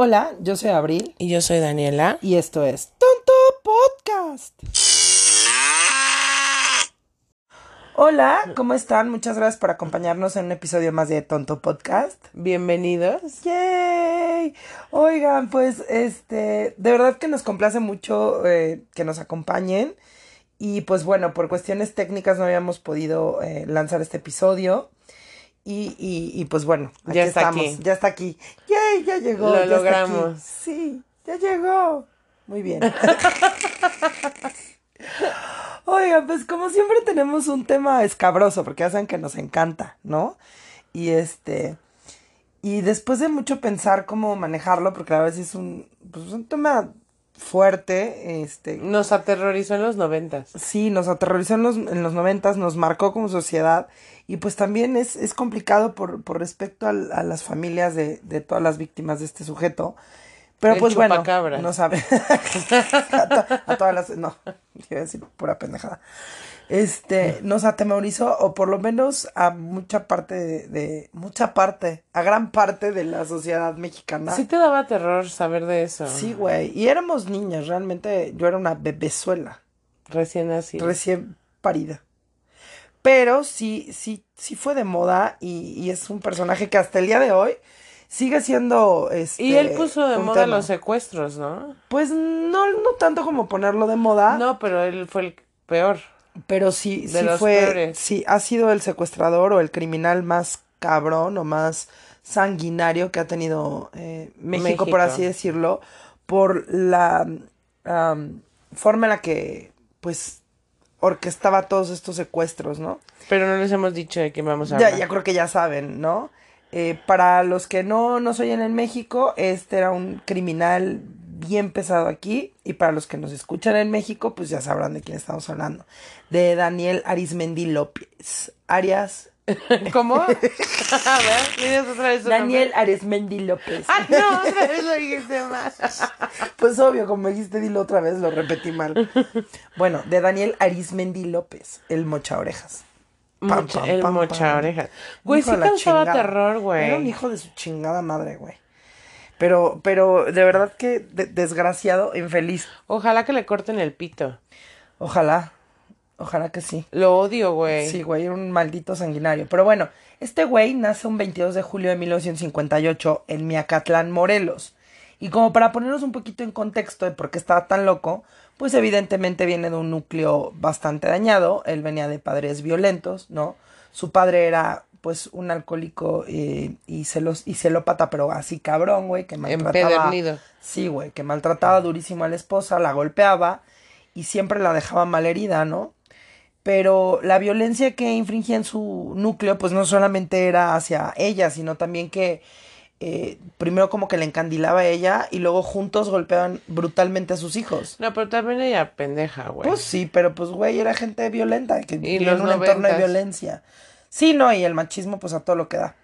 Hola, yo soy Abril Y yo soy Daniela. y esto es Tonto Podcast. Hola, ¿cómo están? Muchas gracias por acompañarnos en un episodio más de Tonto Podcast. Bienvenidos. ¡Yay! Oigan, pues este, de verdad que nos complace mucho eh, que nos acompañen. Y pues bueno, por cuestiones técnicas no habíamos podido eh, lanzar este episodio. Y, y, y pues bueno, aquí Ya está estamos, aquí. ya está aquí. ¡Yay! Ya llegó. Lo ya logramos. Sí, ya llegó. Muy bien. Oigan, pues como siempre tenemos un tema escabroso, porque ya saben que nos encanta, ¿no? Y este. Y después de mucho pensar cómo manejarlo, porque a veces es un, pues, un tema fuerte, este, Nos aterrorizó en los noventas. sí, nos aterrorizó en los, en los noventas, nos marcó como sociedad, y pues también es, es complicado por, por respecto al- a, las familias de, de todas las víctimas de este sujeto. Pero El pues bueno, no sabe. a, to- a todas las, no, iba a decir pura pendejada. Este, nos atemorizó, o por lo menos a mucha parte de, de- mucha parte, a gran parte de la sociedad mexicana. Sí te daba terror saber de eso. Sí, güey. Y éramos niñas, realmente yo era una bebezuela, Recién así. recién parida. Pero sí, sí, sí fue de moda y, y es un personaje que hasta el día de hoy sigue siendo este. y él puso de moda tema. los secuestros, ¿no? Pues no, no tanto como ponerlo de moda, No, pero él fue el peor. Pero sí, de sí los fue, peores. sí, ha sido el secuestrador o el criminal más cabrón o más sanguinario que ha tenido eh, México, por así decirlo, por la forma en la que, pues, orquestaba todos estos secuestros, ¿no? Pero no les hemos dicho de quién vamos a Ya, hablar. ya creo que ya saben, ¿no? Eh, para los que no nos oyen en México, este era un criminal bien pesado aquí. Y para los que nos escuchan en México, pues ya sabrán de quién estamos hablando. De Daniel Arismendi López. Arias. ¿Cómo? a ver, otra vez Daniel. Arismendi López. Ah, no, otra vez lo dijiste mal. Pues obvio, como dijiste, dilo otra vez, lo repetí mal. Bueno, de Daniel Arismendi López, el mocha orejas. Pam, el pam, mocha orejas. Güey, sí causaba chingada. terror, güey. Era un hijo de su chingada madre, güey. Pero, pero de verdad que de- desgraciado, infeliz. Ojalá que le corten el pito. Ojalá, ojalá que sí. Lo odio, güey. Sí, güey, un maldito sanguinario. Pero bueno, este güey nace un 22 de julio de 1958 en Miacatlán, Morelos. Y como para ponernos un poquito en contexto de por qué estaba tan loco, pues evidentemente viene de un núcleo bastante dañado. Él venía de padres violentos, ¿no? Su padre era pues un alcohólico eh, y, celos, y celópata, pero así cabrón, güey, que maltrataba. Empedernido. Sí, güey, que maltrataba durísimo a la esposa, la golpeaba y siempre la dejaba malherida, ¿no? Pero la violencia que infringía en su núcleo, pues no solamente era hacia ella, sino también que eh, primero como que le encandilaba a ella y luego juntos golpeaban brutalmente a sus hijos. No, pero también ella pendeja, güey. Pues sí, pero pues güey, era gente violenta, que vivía en un entorno de violencia. Sí, no, y el machismo pues a todo lo que da.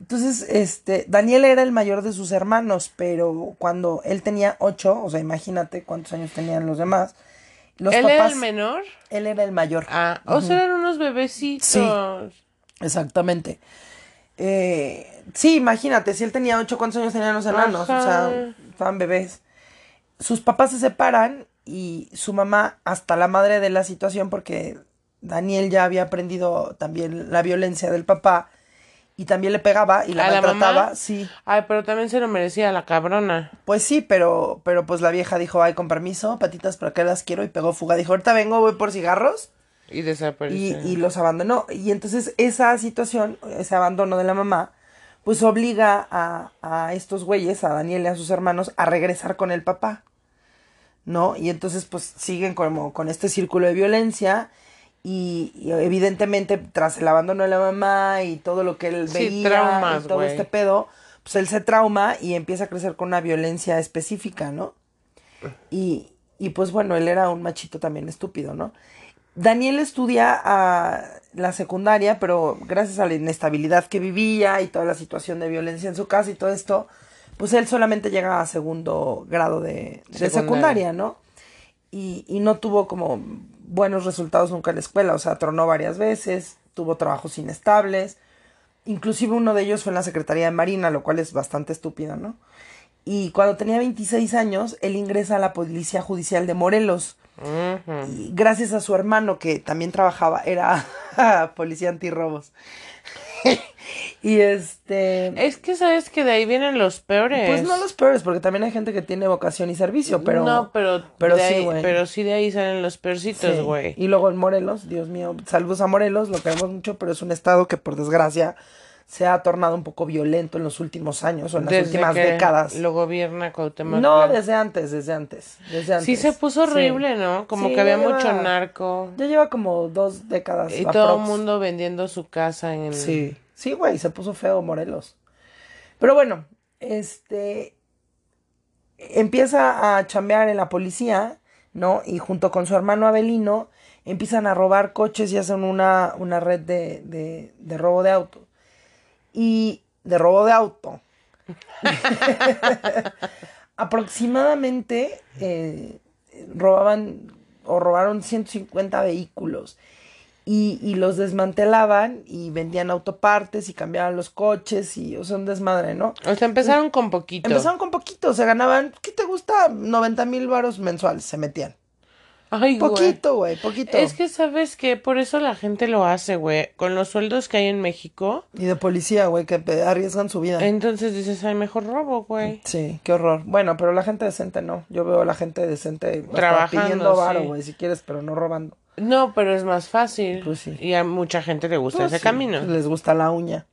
Entonces, este, Daniel era el mayor de sus hermanos, pero cuando él tenía ocho, o sea, imagínate cuántos años tenían los demás. Los ¿Él papás, era el menor? él era el mayor. Ah, o sea, eran unos bebecitos. Sí. Exactamente. Eh, sí, imagínate, si él tenía ocho, ¿cuántos años tenían los enanos? O sea, estaban bebés. Sus papás se separan y su mamá, hasta la madre de la situación, porque Daniel ya había aprendido también la violencia del papá y también le pegaba y la ¿A la maltrataba. mamá? sí, Ay, pero también se lo merecía la cabrona. pues sí, pero, pero pues la vieja dijo, ay, con permiso, patitas, ¿para qué las quiero? Y pegó fuga. Dijo, ahorita vengo, voy por cigarros. Y y, desapareció. y los abandonó. Y entonces esa situación, ese abandono de la mamá, pues obliga a, a estos güeyes, a Daniel y a sus hermanos, a regresar con el papá. ¿No? Y entonces pues siguen como con este círculo de violencia y, y evidentemente tras el abandono de la mamá y todo lo que él Sí, veía traumas, y todo este pedo, pues él se trauma y empieza a crecer con una violencia específica, ¿no? Y, y pues bueno, él era un machito también estúpido, ¿no? Daniel estudia a la secundaria, pero gracias a la inestabilidad que vivía y toda la situación de violencia en su casa y todo esto, pues él solamente llega a segundo grado de, de Secundaria. secundaria, ¿no? Y, y no tuvo como buenos resultados nunca en la escuela, o sea, tronó varias veces, tuvo trabajos inestables, inclusive uno de ellos fue en la Secretaría de Marina, lo cual es bastante estúpido, ¿no? Y cuando tenía 26 años, él ingresa a la Policía Judicial de Morelos. Y gracias a su hermano, que también trabajaba, era policía antirrobos. y este. Es que sabes que de ahí vienen los peores. Pues no los peores, porque también hay gente que tiene vocación y servicio, pero. No, pero, pero sí, güey. pero sí de ahí salen los peorcitos, Sí. güey. Y luego en Morelos, Dios mío, saludos a Morelos, lo queremos mucho, pero es un estado que por desgracia se ha tornado un poco violento en los últimos años o en las Desde últimas que décadas. Lo gobierna Cuauhtémoc No, desde antes, desde antes, desde antes. Sí se puso Sí. horrible, ¿no? Como Sí, que había lleva- mucho narco. Ya lleva como dos décadas. Y aprox. todo el mundo vendiendo su casa en... Sí, sí, güey, se puso feo Morelos. Pero bueno, este empieza a chambear en la policía, ¿no? Y junto con su hermano Abelino empiezan a robar coches y hacen una, una red de, de, de robo de auto. Y de robo de auto. Aproximadamente eh, robaban o robaron 150 vehículos y, y los desmantelaban y vendían autopartes y cambiaban los coches y, o sea, un desmadre, ¿no? O sea, empezaron con poquito. Empezaron con poquito, se ganaban, ¿qué te gusta? 90 mil varos mensuales se metían. Ay. Poquito, güey, poquito. Es que, ¿sabes qué? Por eso la gente lo hace, güey. Con los sueldos que hay en México. Y de policía, güey, que arriesgan su vida. Entonces dices, ay, mejor robo, güey. Sí, qué horror. Bueno, pero la gente decente no. Yo veo a la gente decente Trabajando, pidiendo varo, sí. güey, si quieres, pero no robando. No, pero es más fácil. Pues sí. Y a mucha gente le gusta Pues ese sí, camino. Les gusta la uña.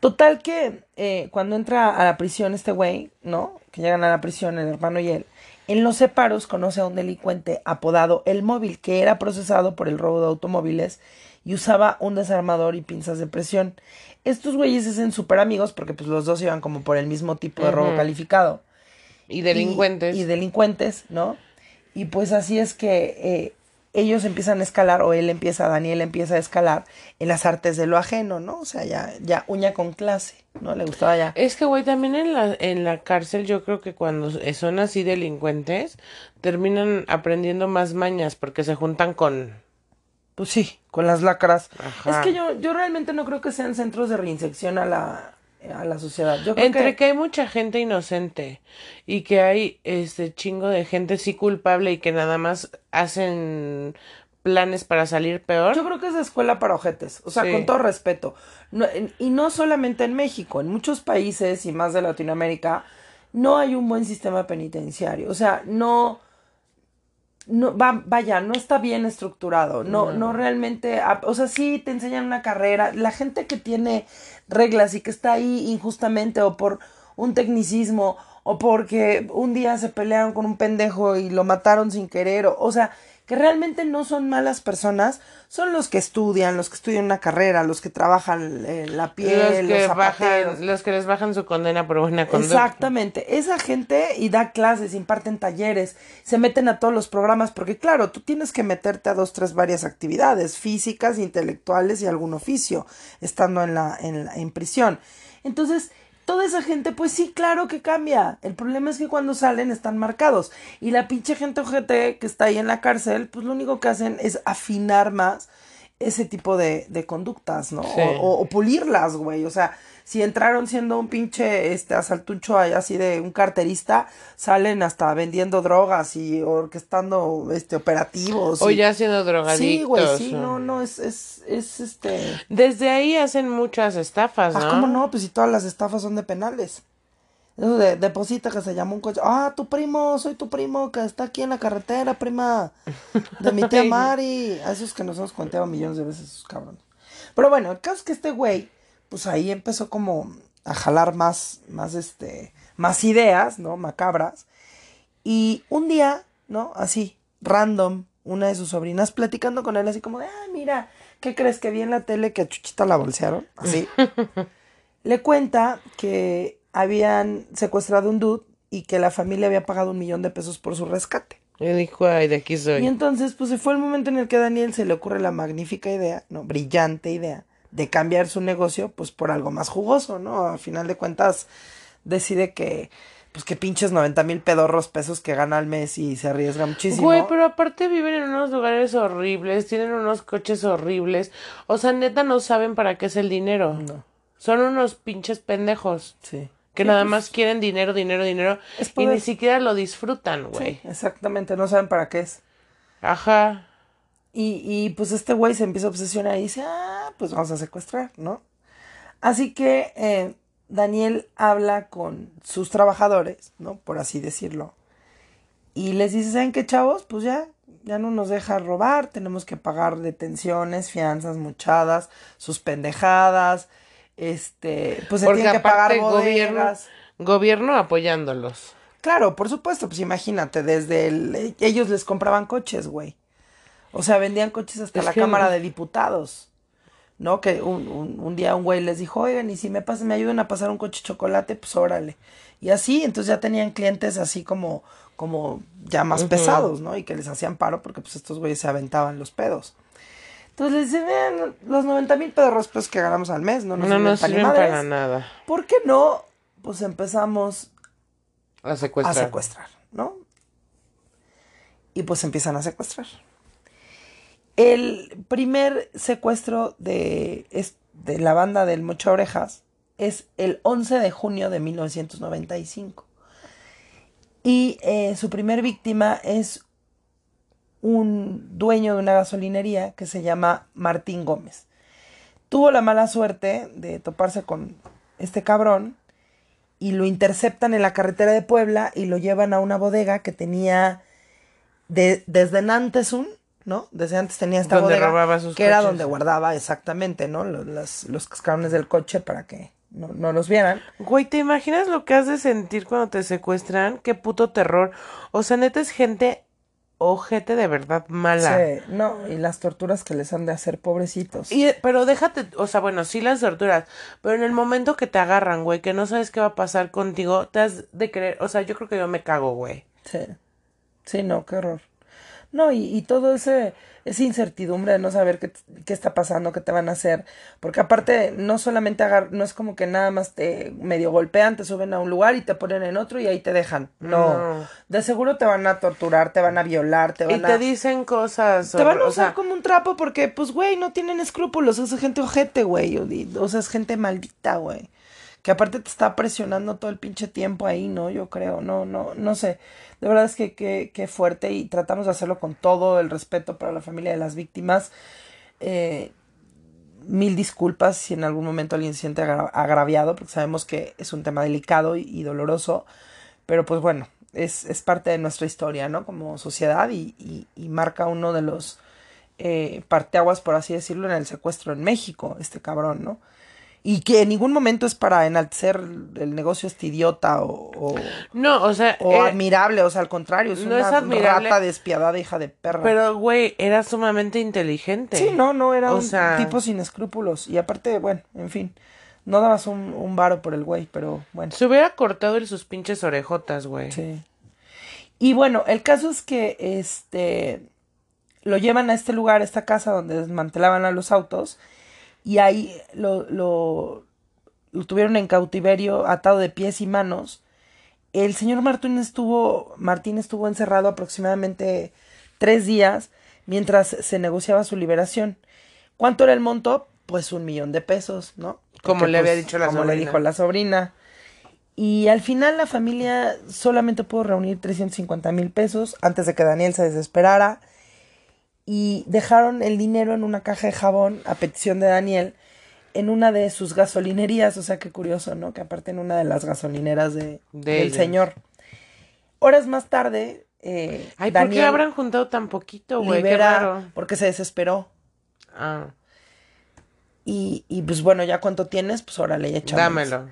Total que eh, cuando entra a la prisión este güey, ¿no? Que llegan a la prisión el hermano y él. En los separos conoce a un delincuente apodado El Móvil, que era procesado por el robo de automóviles y usaba un desarmador y pinzas de presión. Estos güeyes se hacen súper amigos porque pues los dos iban como por el mismo tipo de robo calificado. Y delincuentes. Y, y delincuentes, ¿no? Y pues así es que eh, ellos empiezan a escalar, o él empieza, Daniel empieza a escalar en las artes de lo ajeno, ¿no? O sea, ya, ya uña con clase, ¿no? Le gustaba ya. Es que, güey, también en la, en la cárcel yo creo que cuando son así delincuentes, terminan aprendiendo más mañas porque se juntan con... Pues sí, con las lacras. Ajá. Es que yo, yo realmente no creo que sean centros de reinsección a la, a la sociedad. Yo creo Entre que... que... hay mucha gente inocente y que hay este chingo de gente sí culpable y que nada más hacen planes para salir peor. Yo creo que es de escuela para ojetes, o sea, Sí. con todo respeto. No- y no solamente en México, en muchos países y más de Latinoamérica no hay un buen sistema penitenciario. O sea, no, no va, vaya, no está bien estructurado. No, no realmente, a- o sea, sí te enseñan una carrera. La gente que tiene reglas y que está ahí injustamente o por un tecnicismo o porque un día se pelearon con un pendejo y lo mataron sin querer, o, o sea, que realmente no son malas personas, son los que estudian, los que estudian una carrera, los que trabajan eh, la piel, los los, que zapateros. bajan, los que les bajan su condena por buena conducta. Exactamente, esa gente y da clases, imparten talleres, se meten a todos los programas, porque claro, tú tienes que meterte a dos, tres varias actividades, físicas, intelectuales y algún oficio, estando en la, en la- en prisión. Entonces, toda esa gente, pues sí, claro que cambia. El problema es que cuando salen están marcados. Y la pinche gente ojete que está ahí en la cárcel, pues lo único que hacen es afinar más ese tipo de, de conductas, ¿no? Sí. O, o- o pulirlas, güey. O sea, si entraron siendo un pinche este asaltucho así de un carterista, salen hasta vendiendo drogas y orquestando este operativos. O y- ya siendo drogadictos. Sí, güey, sí, o- no, no, es, es, es este. Desde ahí hacen muchas estafas, ¿no? Ah, ¿cómo no? Pues si todas las estafas son de penales. Eso de deposita que se llama un coche. Ah, tu primo, soy tu primo que está aquí en la carretera, prima. De mi tía Mari. A esos que nos hemos contado millones de veces, esos cabrones. Pero bueno, el caso es que este güey, pues ahí empezó como a jalar más, más este, más ideas, ¿no? Macabras. Y un día, ¿no? Así, random, una de sus sobrinas platicando con él así como de, ah, mira, ¿qué crees que vi en la tele que a Chuchita la bolsearon? Así. Le cuenta que habían secuestrado un dude y que la familia había pagado un millón de pesos por su rescate. Y dijo, ay, de aquí Y soy. entonces, pues se fue el momento en el que a Daniel se le ocurre la magnífica idea, ¿no? Brillante idea de cambiar su negocio, pues por algo más jugoso, ¿no? A final de cuentas, decide que, pues que pinches 90 mil pedorros pesos que gana al mes y se arriesga muchísimo. Güey, pero aparte viven en unos lugares horribles, tienen unos coches horribles. O sea, neta no saben para qué es el dinero. No. Son unos pinches pendejos. Sí. Que nada más quieren dinero, dinero, dinero. y ni siquiera lo disfrutan, güey. exactamente, no saben para qué es. Ajá. Y, y pues este güey se empieza a obsesionar y dice, ah, pues vamos a secuestrar, ¿no? Así que eh, Daniel habla con sus trabajadores, ¿no? Por así decirlo. Y les dice, ¿saben qué, chavos? Pues ya, ya no nos deja robar, tenemos que pagar detenciones, fianzas, muchadas, sus pendejadas, este, pues se tienen que pagar gobierno, gobierno apoyándolos. Claro, por supuesto, pues imagínate, desde el, ellos les compraban coches, güey. O sea, vendían coches hasta la Cámara de Diputados. ¿No? Que un, un, un, día un güey les dijo, oigan, y si me pasan, me ayudan a pasar un coche chocolate, pues órale. Y así, entonces ya tenían clientes así como, como ya más pesados, ¿no? Y que les hacían paro porque pues estos güeyes se aventaban los pedos. Entonces les dicen, vean, los 90 mil pedos pues, que ganamos al mes no nos no nos sirven para nada. ¿Por qué no? Pues empezamos a secuestrar. a secuestrar, ¿no? Y pues empiezan a secuestrar. El primer secuestro de, de la banda del Mocho Orejas es el 11 de junio de 1995. Y eh, su primer víctima es un dueño de una gasolinería que se llama Martín Gómez. Tuvo la mala suerte de toparse con este cabrón y lo interceptan en la carretera de Puebla y lo llevan a una bodega que tenía de, desde Nantesun, ¿no? Desde antes tenía esta bodega que era donde guardaba exactamente, ¿no? Los, los, cascarones del coche para que no, no, los vieran. Güey, ¿te imaginas lo que has de sentir cuando te secuestran? Qué puto terror. O sea, neta es gente ojete de verdad mala. Sí, no, y las torturas que les han de hacer, pobrecitos. Y, pero déjate, o sea, bueno, sí las torturas, pero en el momento que te agarran, güey, que no sabes qué va a pasar contigo, te has de creer, o sea, yo creo que yo me cago, güey. Sí, sí, no, qué horror. No, y, y todo ese esa incertidumbre de no saber qué, qué, está pasando, qué te van a hacer, porque aparte no solamente agar no es como que nada más te medio golpean, te suben a un lugar y te ponen en otro y ahí te dejan. No, de seguro te van a torturar, te van a violar, te van a... Y te dicen cosas. Te van a usar como un trapo porque, pues, güey, no tienen escrúpulos, es gente ojete, güey, o sea, es gente maldita, güey que aparte te está presionando todo el pinche tiempo ahí, ¿no? Yo creo, no, no, no sé. De verdad es que qué fuerte y tratamos de hacerlo con todo el respeto para la familia de las víctimas. Eh, mil disculpas si en algún momento alguien se siente agraviado, porque sabemos que es un tema delicado y, doloroso, pero pues bueno, es, es, parte de nuestra historia, ¿no? Como sociedad y, y, marca uno de los eh, parteaguas, por así decirlo, en el secuestro en México, este cabrón, ¿no? Y que en ningún momento es para enaltecer el negocio este idiota o, no o sea o eh, admirable o sea al contrario es una rata despiadada hija de perra. pero güey era sumamente inteligente. Sí no no era un tipo sin escrúpulos. Y aparte bueno en fin no dabas un, un varo por el güey pero bueno. Se hubiera cortado en sus pinches orejotas güey. Sí. Y bueno el caso es que este lo llevan a este lugar a esta casa donde desmantelaban a los autos y ahí lo, lo, lo tuvieron en cautiverio atado de pies y manos. El señor Martín estuvo, Martín estuvo encerrado aproximadamente tres días mientras se negociaba su liberación. ¿Cuánto era el monto? Pues un millón de pesos, ¿no? como le había pues, dicho la como le dijo la sobrina. Y al final la familia solamente pudo reunir 350 mil pesos antes de que Daniel se desesperara y dejaron el dinero en una caja de jabón a petición de Daniel en una de sus gasolinerías, o sea, qué curioso, ¿no? Que aparte en una de las gasolineras de, del señor. Horas más tarde, eh, Ay, ¿por qué habrán juntado tan poquito, güey? Qué raro. Porque se desesperó. Ah. Y, y pues bueno, ya cuánto tienes, pues órale, echamos. Dámelo.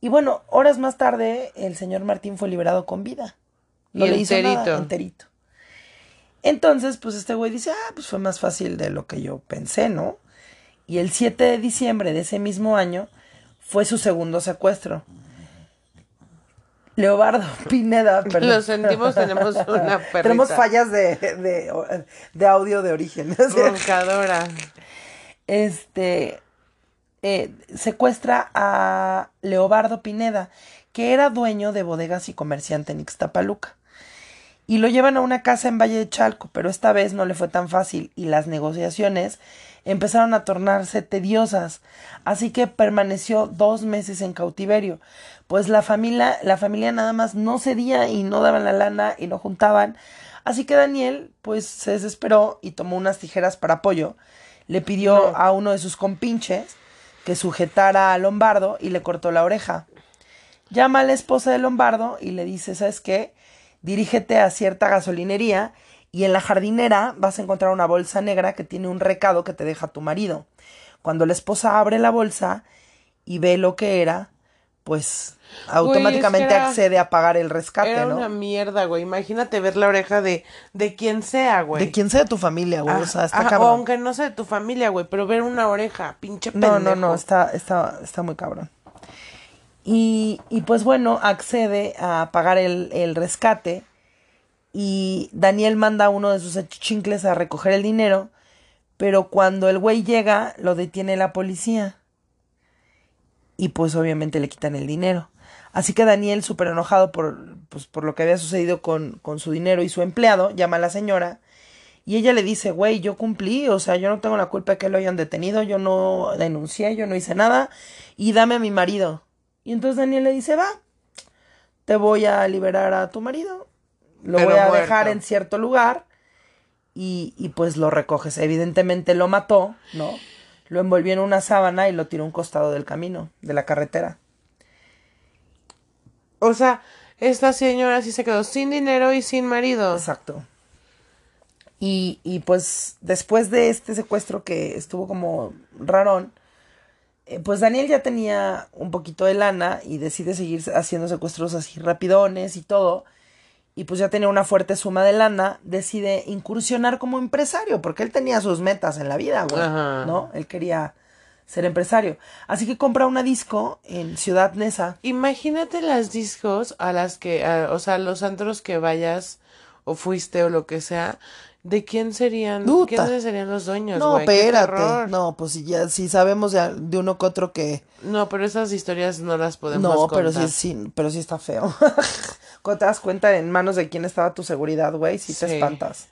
Y bueno, horas más tarde, el señor Martín fue liberado con vida. No le hizo nada, enterito. Entonces, pues este güey dice, ah, pues fue más fácil de lo que yo pensé, ¿no? Y el 7 de diciembre de ese mismo año fue su segundo secuestro. Leobardo Pineda, perdón. Lo sentimos, tenemos una perrita. Tenemos fallas de, de, de audio de origen. Roncadora. Este, eh, secuestra a Leobardo Pineda, que era dueño de bodegas y comerciante en Ixtapaluca. Y lo llevan a una casa en Valle de Chalco, pero esta vez no le fue tan fácil y las negociaciones empezaron a tornarse tediosas, así que permaneció dos meses en cautiverio, pues la familia, la familia nada más no cedía y no daban la lana y no juntaban, así que Daniel pues se desesperó y tomó unas tijeras para apoyo, le pidió a uno de sus compinches que sujetara a Lombardo y le cortó la oreja. Llama a la esposa de Lombardo y le dice, ¿sabes qué? Dirígete a cierta gasolinería y en la jardinera vas a encontrar una bolsa negra que tiene un recado que te deja tu marido. Cuando la esposa abre la bolsa y ve lo que era, pues automáticamente accede a pagar el rescate, era ¿no? una mierda, güey. Imagínate ver la oreja de, de quien sea, güey. De quien sea de tu familia, güey. o sea, está cabrón. o aunque no sea de tu familia, güey, pero ver una oreja, pinche No, pendejo. no, no, está, está, está muy cabrón. Y, y pues bueno, accede a pagar el, el rescate y Daniel manda a uno de sus achichincles a recoger el dinero, pero cuando el güey llega, lo detiene la policía. Y pues obviamente le quitan el dinero. Así que Daniel, súper enojado por, pues, por lo que había sucedido con, con su dinero y su empleado, llama a la señora y ella le dice, güey, yo cumplí, o sea, yo no tengo la culpa de que lo hayan detenido, yo no denuncié, yo no hice nada, y dame a mi marido. Y entonces Daniel le dice, va, te voy a liberar a tu marido, lo Pero voy a muerto. dejar en cierto lugar, y, y pues lo recoges. Evidentemente lo mató, ¿no? Lo envolvió en una sábana y lo tiró a un costado del camino, de la carretera. O sea, esta señora sí se quedó sin dinero y sin marido. Exacto. Y, y pues después de este secuestro que estuvo como rarón, pues Daniel ya tenía un poquito de lana y decide seguir haciendo secuestros así rapidones y todo. Y pues ya tenía una fuerte suma de lana, decide incursionar como empresario, porque él tenía sus metas en la vida, güey, Ajá. ¿no? Él quería ser empresario. Así que compra una disco en Ciudad Neza. Imagínate las discos a las que, a- o sea, los antros que vayas o fuiste o lo que sea, ¿de quién serían? ¿Quiénes serían los dueños, No, güey? Espérate. No, pues si ya, si sabemos de, de uno que otro que, No, pero esas historias no las podemos No, pero contar. sí, sí, pero sí está feo. Cuando te das cuenta en manos de quién estaba tu seguridad, güey, sí te Sí. espantas.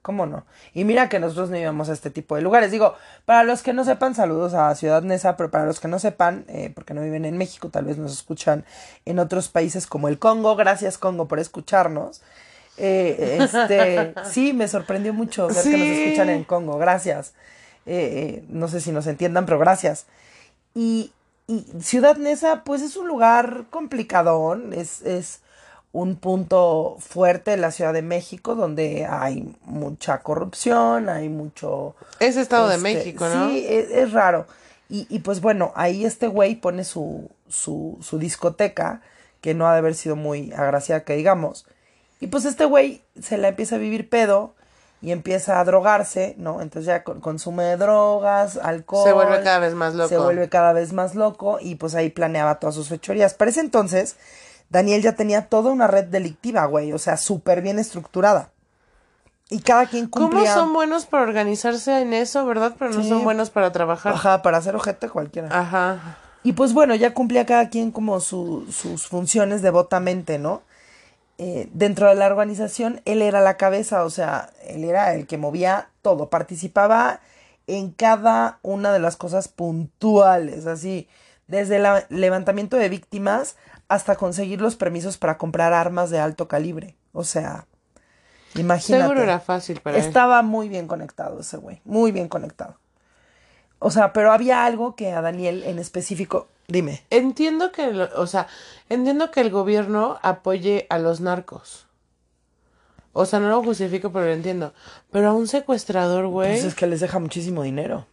¿Cómo no? Y mira que nosotros no íbamos a este tipo de lugares. Digo, para los que no sepan, saludos a Ciudad Neza, pero para los que no sepan, eh, porque no viven en México, tal vez nos escuchan en otros países como el Congo. Gracias, Congo, por escucharnos. Eh, este, sí, me sorprendió mucho ver que nos escuchan en Congo. Gracias. Eh, eh, no sé si nos entiendan, pero gracias. Y, y Ciudad Neza, pues es un lugar complicadón, es, es un punto fuerte de la Ciudad de México donde hay mucha corrupción, hay mucho... Es Estado de este, México, ¿no? Sí, es, es raro. Y, y pues bueno, ahí este güey pone su, su, su discoteca, que no ha de haber sido muy agraciada, que digamos. Y pues este güey se la empieza a vivir pedo y empieza a drogarse, ¿no? Entonces ya con- consume drogas, alcohol. Se vuelve cada vez más loco. Se vuelve cada vez más loco y pues ahí planeaba todas sus fechorías. Para ese entonces, Daniel ya tenía toda una red delictiva, güey, o sea, súper bien estructurada. Y cada quien ¿Cómo cumplía... son buenos para organizarse en eso, verdad? Pero no Sí. son buenos para trabajar. Ajá, para hacer ojete cualquiera. Ajá. Y pues bueno, ya cumplía cada quien como su- sus funciones devotamente, ¿no? Eh, dentro de la organización, él era la cabeza, o sea, él era el que movía todo, participaba en cada una de las cosas puntuales, así, desde el levantamiento de víctimas hasta conseguir los permisos para comprar armas de alto calibre. O sea, imagínate. Seguro era fácil para él. Estaba muy bien conectado ese güey, muy bien conectado. O sea, pero había algo que a Daniel en específico, dime. Entiendo que, o sea, entiendo que el gobierno apoye a los narcos. O sea, no lo justifico, pero lo entiendo. Pero a un secuestrador, güey. Pues es que les deja muchísimo dinero.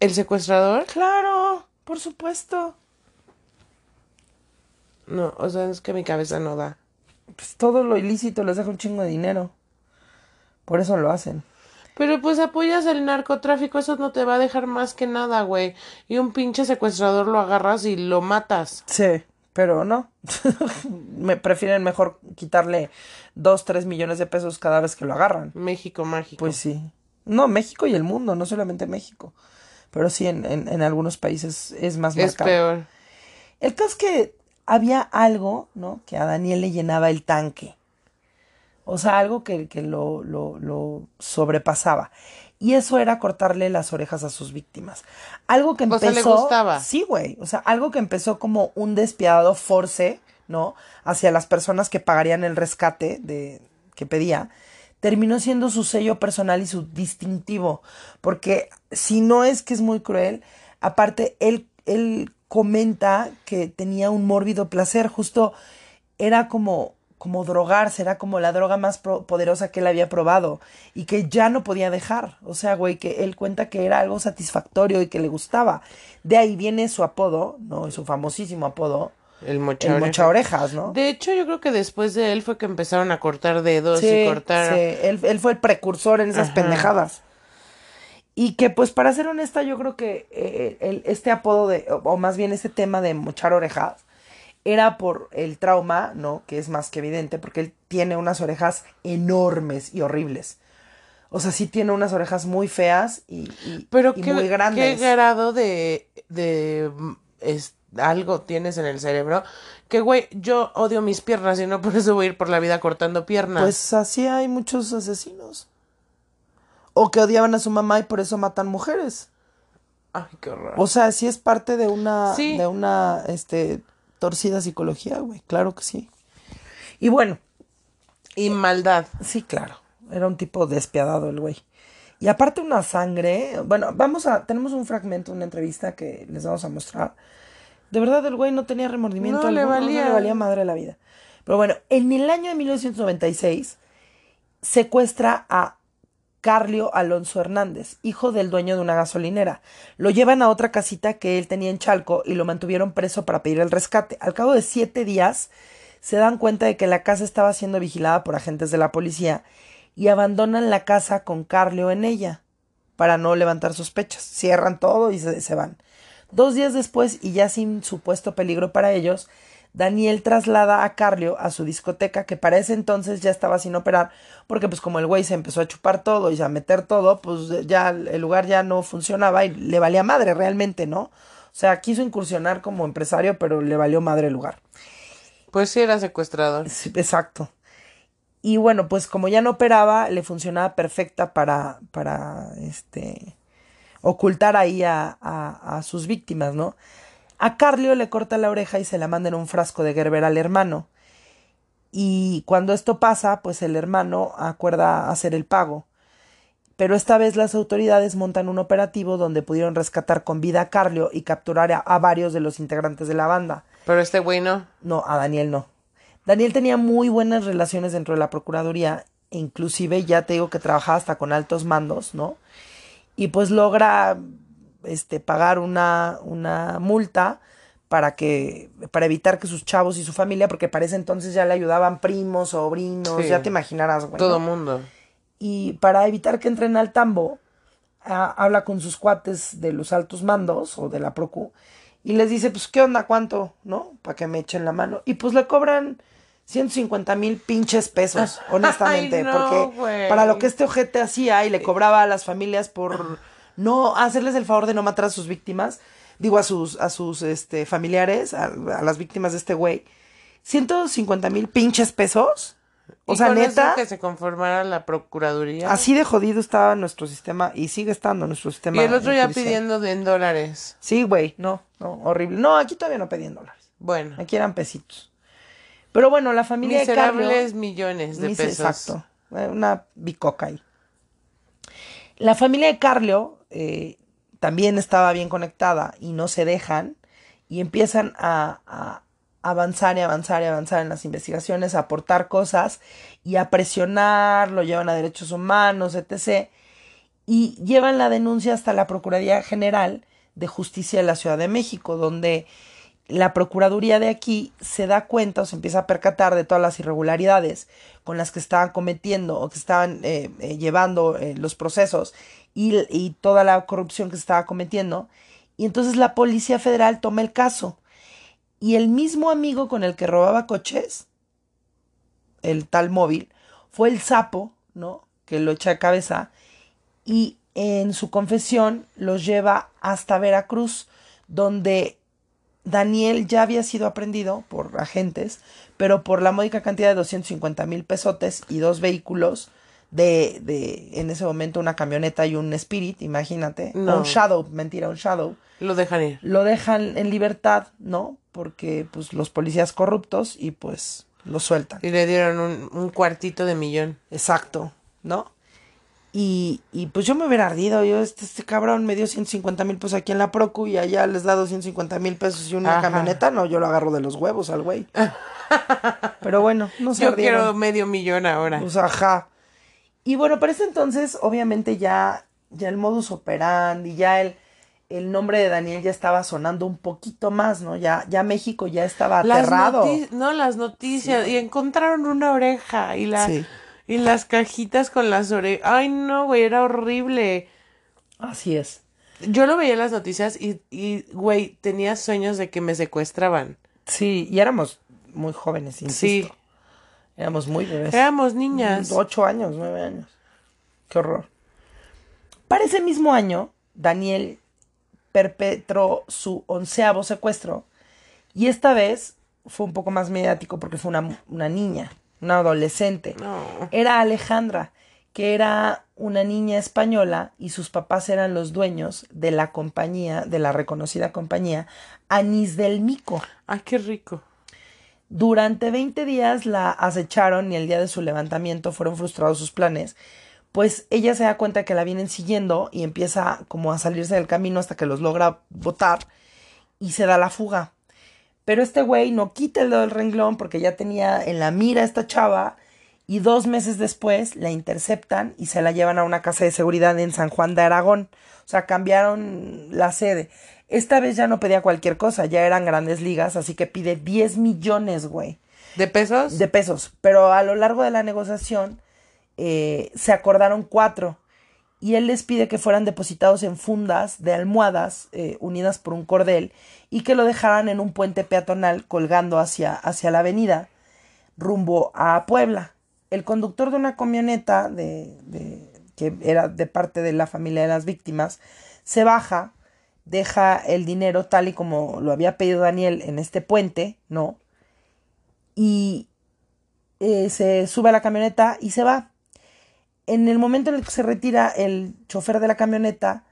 ¿El secuestrador? Claro, por supuesto. No, o sea, es que mi cabeza no da. Pues todo lo ilícito les deja un chingo de dinero. Por eso lo hacen. Pero pues apoyas el narcotráfico, eso no te va a dejar más que nada, güey. Y un pinche secuestrador lo agarras y lo matas. Sí, pero no. Me prefieren mejor quitarle dos, tres millones de pesos cada vez que lo agarran. México mágico. Pues sí. No, México y el mundo, no solamente México. Pero sí, en, en, en algunos países es más es marcado. peor. El caso es que había algo, ¿no? Que a Daniel le llenaba el tanque. O sea, algo que, que lo, lo, lo sobrepasaba. Y eso era cortarle las orejas a sus víctimas. Algo que O empezó. sea, le gustaba. Sí, güey. O sea, algo que empezó como un despiadado force, ¿no? Hacia las personas que pagarían el rescate de, que pedía. Terminó siendo su sello personal y su distintivo. Porque si no es que es muy cruel, aparte, él, él comenta que tenía un mórbido placer. Justo era como como drogarse, era como la droga más pro- poderosa que él había probado y que ya no podía dejar. O sea, güey, que él cuenta que era algo satisfactorio y que le gustaba. De ahí viene su apodo, ¿no? Su famosísimo apodo, El mocha el oreja. mocha orejas, ¿no? De hecho, yo creo que después de él fue que empezaron a cortar dedos Sí, y cortar. sí, él, él fue el precursor en esas Ajá. pendejadas. Y que, pues, para ser honesta, yo creo que eh, el- este apodo de, o, o más bien este tema de mochar orejas, era por el trauma, ¿no? Que es más que evidente, porque él tiene unas orejas enormes y horribles. O sea, sí tiene unas orejas muy feas y, y- Pero y qué, muy grandes. qué grado de, de es, algo tienes en el cerebro. Que, güey, yo odio mis piernas y no por eso voy a ir por la vida cortando piernas. Pues así hay muchos asesinos. O que odiaban a su mamá y por eso matan mujeres. Ay, qué horror. O sea, sí es parte de una, Sí. de una, este, torcida psicología, güey. Claro que sí. Y bueno, Y maldad. sí, claro. Era un tipo despiadado el güey. Y aparte una sangre, bueno, vamos a, tenemos un fragmento, una entrevista que les vamos a mostrar. De verdad el güey no tenía remordimiento No le alguno, valía. no le valía madre la vida. Pero bueno, en el año de 1996 secuestra a Carlio Alonso Hernández, hijo del dueño de una gasolinera. Lo llevan a otra casita que él tenía en Chalco y lo mantuvieron preso para pedir el rescate. Al cabo de siete días se dan cuenta de que la casa estaba siendo vigilada por agentes de la policía y abandonan la casa con Carlio en ella para no levantar sospechas. Cierran todo y se, se van. Dos días después, y ya sin supuesto peligro para ellos, Daniel traslada a Carlio a su discoteca, que para ese entonces ya estaba sin operar, porque pues como el güey se empezó a chupar todo y a meter todo, pues ya el lugar ya no funcionaba y le valía madre realmente, ¿no? O sea, quiso incursionar como empresario, pero le valió madre el lugar. Pues sí, era secuestrador. Sí, exacto. Y bueno, pues como ya no operaba, le funcionaba perfecta para, para este, ocultar ahí a, a, a sus víctimas, ¿no? A Carlio le corta la oreja y se la manda en un frasco de Gerber al hermano. Y cuando esto pasa, pues el hermano acuerda hacer el pago. Pero esta vez las autoridades montan un operativo donde pudieron rescatar con vida a Carlio y capturar a, a varios de los integrantes de la banda. Pero este güey no. No, a Daniel no. Daniel tenía muy buenas relaciones dentro de la Procuraduría, inclusive ya te digo que trabajaba hasta con altos mandos, ¿no? Y pues logra este pagar una, una multa para que para evitar que sus chavos y su familia, porque para ese entonces ya le ayudaban primos, sobrinos, Sí. ya te imaginarás, güey. Todo ¿no? mundo. Y para evitar que entren al tambo, a- habla con sus cuates de los altos mandos o de la Procu y les dice, pues, ¿qué onda? ¿Cuánto? ¿No? Para que me echen la mano. Y pues le cobran 150 mil pinches pesos, honestamente. Ay, no, porque para lo que este ojete hacía y le cobraba a las familias por no hacerles el favor de no matar a sus víctimas, digo a sus, a sus este, familiares, a, a las víctimas de este güey, 150 mil pinches pesos. O ¿Y sea, con eso neta. que se conformara la procuraduría. Así de jodido estaba nuestro sistema y sigue estando nuestro y sistema. el otro ya judicial. pidiendo de- en dólares. Sí, güey, no, no, horrible. No, aquí todavía no pedían dólares. Bueno. Aquí eran pesitos. Pero bueno, la familia de Miserables Carlos. millones de Mis- pesos. Exacto. Una bicoca ahí. La familia de Carlio eh, también estaba bien conectada y no se dejan y empiezan a, a avanzar y avanzar y avanzar en las investigaciones, a aportar cosas y a presionar, lo llevan a derechos humanos, etc. Y llevan la denuncia hasta la Procuraduría General de Justicia de la Ciudad de México, donde la Procuraduría de aquí se da cuenta o se empieza a percatar de todas las irregularidades con las que estaban cometiendo o que estaban eh, eh, llevando eh, los procesos y, y toda la corrupción que se estaba cometiendo. Y entonces la Policía Federal toma el caso. Y el mismo amigo con el que robaba coches, el tal móvil, fue el sapo, ¿no? Que lo echa de cabeza y en su confesión los lleva hasta Veracruz, donde Daniel ya había sido aprendido por agentes, pero por la módica cantidad de 250 mil pesotes y dos vehículos de, de, en ese momento, una camioneta y un Spirit, imagínate. No. un Shadow, mentira, un Shadow. Lo dejan ir. Lo dejan en libertad, ¿no? Porque, pues, los policías corruptos y, pues, lo sueltan. Y le dieron un, un cuartito de millón. Exacto, ¿no? Y, y pues yo me hubiera ardido. Yo, este, este cabrón me dio 150 mil pesos aquí en la Procu y allá les da 250 mil pesos y una Ajá. camioneta. No, yo lo agarro de los huevos al güey. Pero bueno, no se Yo ardieron. quiero medio millón ahora. Pues ajá. Y bueno, para ese entonces, obviamente ya, ya el modus operandi, ya el, el nombre de Daniel ya estaba sonando un poquito más, ¿no? Ya, ya México ya estaba Las aterrado. no, las noticias. Y encontraron una oreja. Y la, Sí. Y las cajitas con las orejas. Ay, no, güey, era horrible. Así es. Yo lo veía en las noticias y, y, güey, tenía sueños de que me secuestraban. Sí, y éramos muy jóvenes, insisto. Sí. Éramos muy bebés. Éramos niñas. Ocho años, nueve años. Qué horror. Para ese mismo año, Daniel perpetró su onceavo secuestro. Y esta vez fue un poco más mediático porque fue una, una niña, una adolescente. No. Era Alejandra, que era una niña española y sus papás eran los dueños de la compañía, de la reconocida compañía Anís del Mico. Ay, qué rico. Durante 20 días la acecharon y el día de su levantamiento fueron frustrados sus planes, pues ella se da cuenta que la vienen siguiendo y empieza como a salirse del camino hasta que los logra botar y se da la fuga. Pero este güey no quita el dedo del renglón porque ya tenía en la mira a esta chava y dos meses después la interceptan y se la llevan a una casa de seguridad en San Juan de Aragón. O sea, cambiaron la sede. Esta vez ya no pedía cualquier cosa, ya eran grandes ligas, así que pide 10 millones, güey, ¿De pesos? de pesos. Pero a lo largo de la negociación eh, se acordaron cuatro y él les pide que fueran depositados en fundas de almohadas eh, unidas por un cordel y que lo dejaran en un puente peatonal colgando hacia, hacia la avenida rumbo a Puebla. El conductor de una camioneta de, que era de parte de la familia de las víctimas se baja, deja el dinero tal y como lo había pedido Daniel en este puente, ¿no? Y eh, se sube a la camioneta y se va. En el momento en el que se retira el chofer de la camioneta,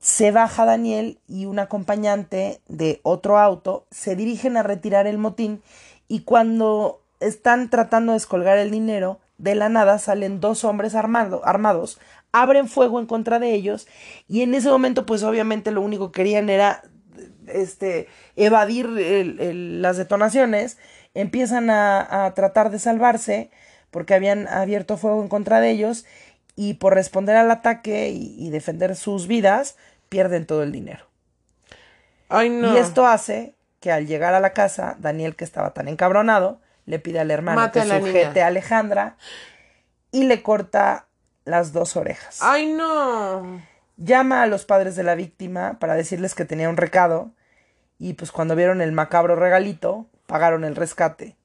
se baja Daniel y un acompañante de otro auto, se dirigen a retirar el motín y cuando están tratando de descolgar el dinero, de la nada salen dos hombres armado- armados, abren fuego en contra de ellos y en ese momento pues obviamente lo único que querían era este evadir las detonaciones, empiezan a tratar de salvarse porque habían abierto fuego en contra de ellos y por responder al ataque y, y defender sus vidas pierden todo el dinero. Ay, no. Y esto hace que al llegar a la casa, Daniel, que estaba tan encabronado, le pide al hermano Mate que sujete a Alejandra y le corta las dos orejas. Ay, no. Llama a los padres de la víctima para decirles que tenía un recado y pues cuando vieron el macabro regalito, pagaron el rescate,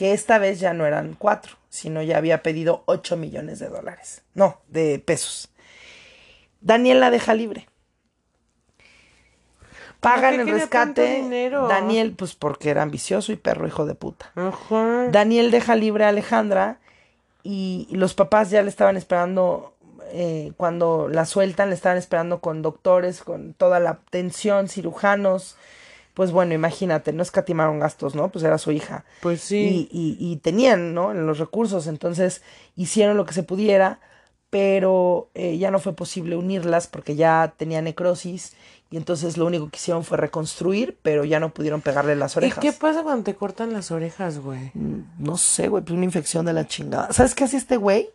que esta vez ya no eran cuatro, sino ya había pedido ocho millones de dólares, no, de pesos. Daniel la deja libre. Pagan el rescate. Daniel, pues porque era ambicioso y perro hijo de puta. Ajá. Daniel deja libre a Alejandra y los papás ya le estaban esperando eh, cuando la sueltan, le estaban esperando con doctores, con toda la atención, cirujanos. Pues bueno, imagínate, no escatimaron gastos, ¿no? Pues era su hija. Pues sí. Y, y, y tenían, ¿no? Los recursos, entonces hicieron lo que se pudiera, pero eh, ya no fue posible unirlas porque ya tenía necrosis y entonces lo único que hicieron fue reconstruir, pero ya no pudieron pegarle las ¿Y orejas. qué pasa cuando te cortan las orejas, güey? No sé, güey, pues una infección de la chingada. ¿Sabes qué hacía este güey?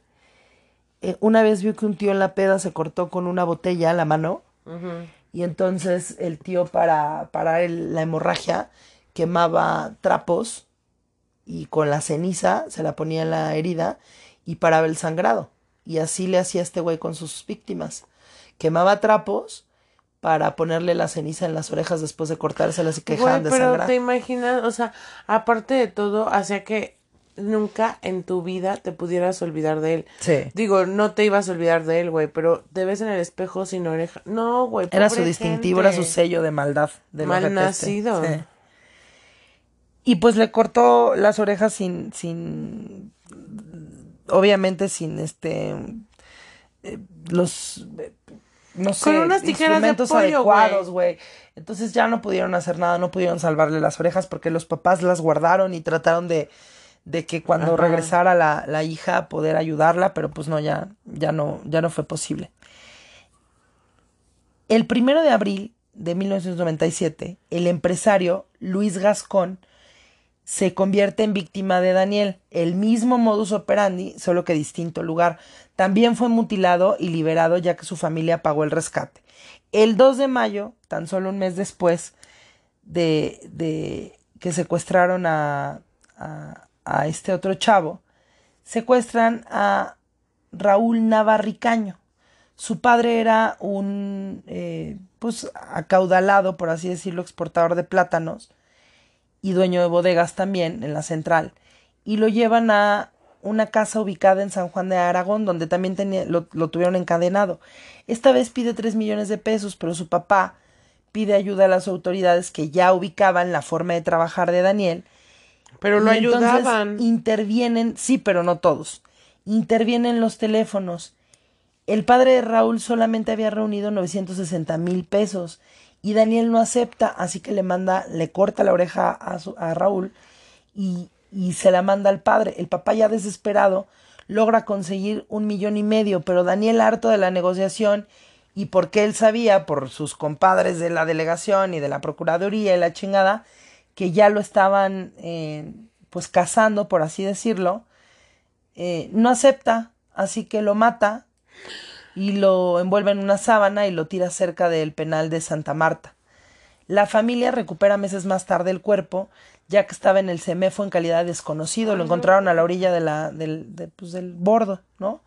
Eh, una vez vio que un tío en la peda se cortó con una botella la mano y entonces el tío para parar la hemorragia quemaba trapos y con la ceniza se la ponía en la herida y paraba el sangrado. Y así le hacía este güey con sus víctimas. Quemaba trapos para ponerle la ceniza en las orejas después de cortárselas y que dejaran de pero sangrar. te imaginas, o sea, aparte de todo, hacía que nunca en tu vida te pudieras olvidar de él. Sí. Digo, no te ibas a olvidar de él, güey, pero te ves en el espejo sin oreja. No, güey. Era su distintivo, gente. era su sello de maldad. De Mal nacido. Y pues le cortó las orejas sin, sin, obviamente sin este, eh, los, eh, no sé, Con unas tijeras de pollo, adecuados, güey. Entonces ya no pudieron hacer nada, no pudieron salvarle las orejas porque los papás las guardaron y trataron de, de que cuando Ajá. regresara la, la hija poder ayudarla, pero pues no, ya, ya no, ya no fue posible. El primero de abril de 1997, el empresario Luis Gascón se convierte en víctima de Daniel, el mismo modus operandi, solo que distinto lugar. También fue mutilado y liberado ya que su familia pagó el rescate. El 2 de mayo, tan solo un mes después de, de que secuestraron a, a, a este otro chavo, secuestran a Raúl Navarricaño. Su padre era un, eh, pues, acaudalado, por así decirlo, exportador de plátanos y dueño de bodegas también en la central. Y lo llevan a una casa ubicada en San Juan de Aragón, donde también tenía, lo, lo tuvieron encadenado. Esta vez pide tres millones de pesos, pero su papá pide ayuda a las autoridades que ya ubicaban la forma de trabajar de Daniel. Pero lo Y entonces ayudaban. Intervienen, sí, pero no todos. Intervienen los teléfonos. El padre de Raúl solamente había reunido 960 mil pesos y Daniel no acepta, así que le manda, le corta la oreja a, su- a Raúl y, y se la manda al padre. El papá ya desesperado logra conseguir un millón y medio, pero Daniel harto de la negociación y porque él sabía por sus compadres de la delegación y de la procuraduría y la chingada que ya lo estaban eh, pues cazando, por así decirlo, eh, no acepta, así que lo mata y lo envuelve en una sábana y lo tira cerca del penal de Santa Marta. La familia recupera meses más tarde el cuerpo, ya que estaba en el CEMEFO en calidad de desconocido. Lo encontraron a la orilla de la, del, de, pues, del bordo, ¿no?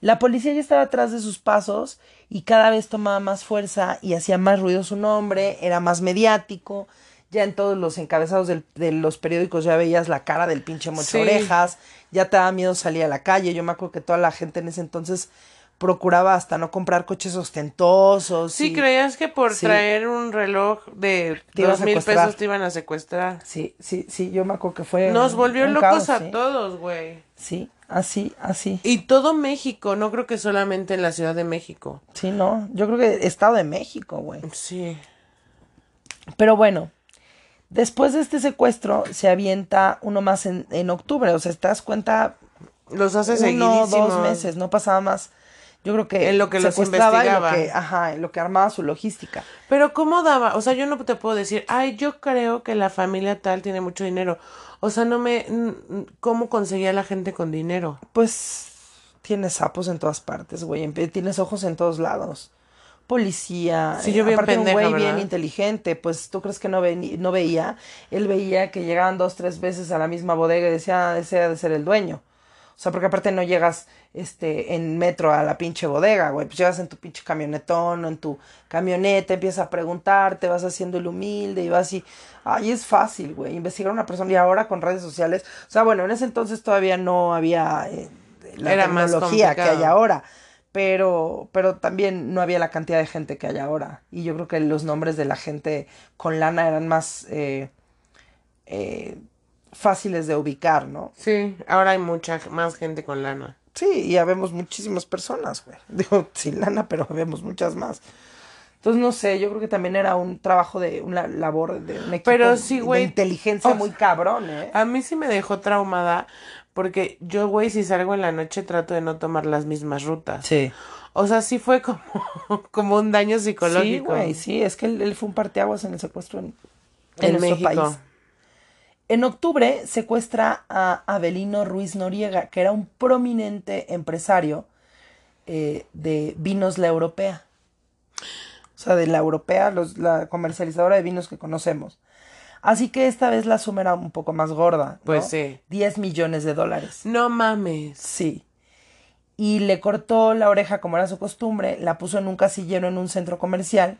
La policía ya estaba atrás de sus pasos y cada vez tomaba más fuerza y hacía más ruido su nombre, era más mediático. Ya en todos los encabezados del- de los periódicos ya veías la cara del pinche mocho Sí. orejas, ya te daba miedo salir a la calle. Yo me acuerdo que toda la gente en ese entonces procuraba hasta no comprar coches ostentosos. Sí, y- creías que por Sí. traer un reloj de dos mil pesos te iban a secuestrar. Sí, sí, sí, yo me acuerdo que fue. Nos un- volvió un locos caos, a sí. todos, güey. Sí, así, así. Y todo México, no creo que solamente en la Ciudad de México. Sí, no, yo creo que Estado de México, güey. Sí. Pero bueno, después de este secuestro se avienta uno más en, en octubre, o sea, te das cuenta, Los hace uno, seguidísimos. dos meses, no pasaba más. Yo creo que En lo que los lo investigaba. que, ajá, en lo que armaba su logística. Pero ¿cómo daba? O sea, yo no te puedo decir, ay, yo creo que la familia tal tiene mucho dinero. O sea, no me... n- ¿Cómo conseguía la gente con dinero? Pues tienes sapos en todas partes, güey, en- tienes ojos en todos lados. Policía, Sí, yo bien aparte un güey bien inteligente, pues tú crees que no, veni- no veía, él veía que llegaban dos, tres veces a la misma bodega y decía, "Ah, ese ha de ser el dueño. O sea, porque aparte no llegas este en metro a la pinche bodega, güey, pues llegas en tu pinche camionetón o en tu camioneta, empiezas a preguntar, te vas haciendo el humilde y vas así, ay, es fácil, güey, investigar a una persona. Y ahora con redes sociales, o sea, bueno, en ese entonces todavía no había eh, la Era más tecnología que hay ahora, pero pero también no había la cantidad de gente que hay ahora y yo creo que los nombres de la gente con lana eran más eh, eh, fáciles de ubicar, ¿no? Sí, ahora hay mucha más gente con lana. Sí, y habemos muchísimas personas, güey. Digo, sin lana, pero habemos muchas más. Entonces, no sé, yo creo que también era un trabajo de una labor de un equipo Pero sí, de inteligencia O muy cabrón, ¿eh? A mí sí me dejó traumada porque yo, güey, si salgo en la noche trato de no tomar las mismas rutas. Sí. O sea, sí fue como, como un daño Sí, psicológico. güey, sí, es que él, él fue un parteaguas en el secuestro en, en En nuestro México. país. En octubre secuestra a Abelino Ruiz Noriega, que era un prominente empresario eh, de vinos La Europea. O sea, de La Europea, los- la comercializadora de vinos que conocemos. Así que esta vez la suma era un poco más gorda. ¿no? Pues sí. 10 millones de dólares. No mames. Sí. Y le cortó la oreja como era su costumbre, la puso en un casillero en un centro comercial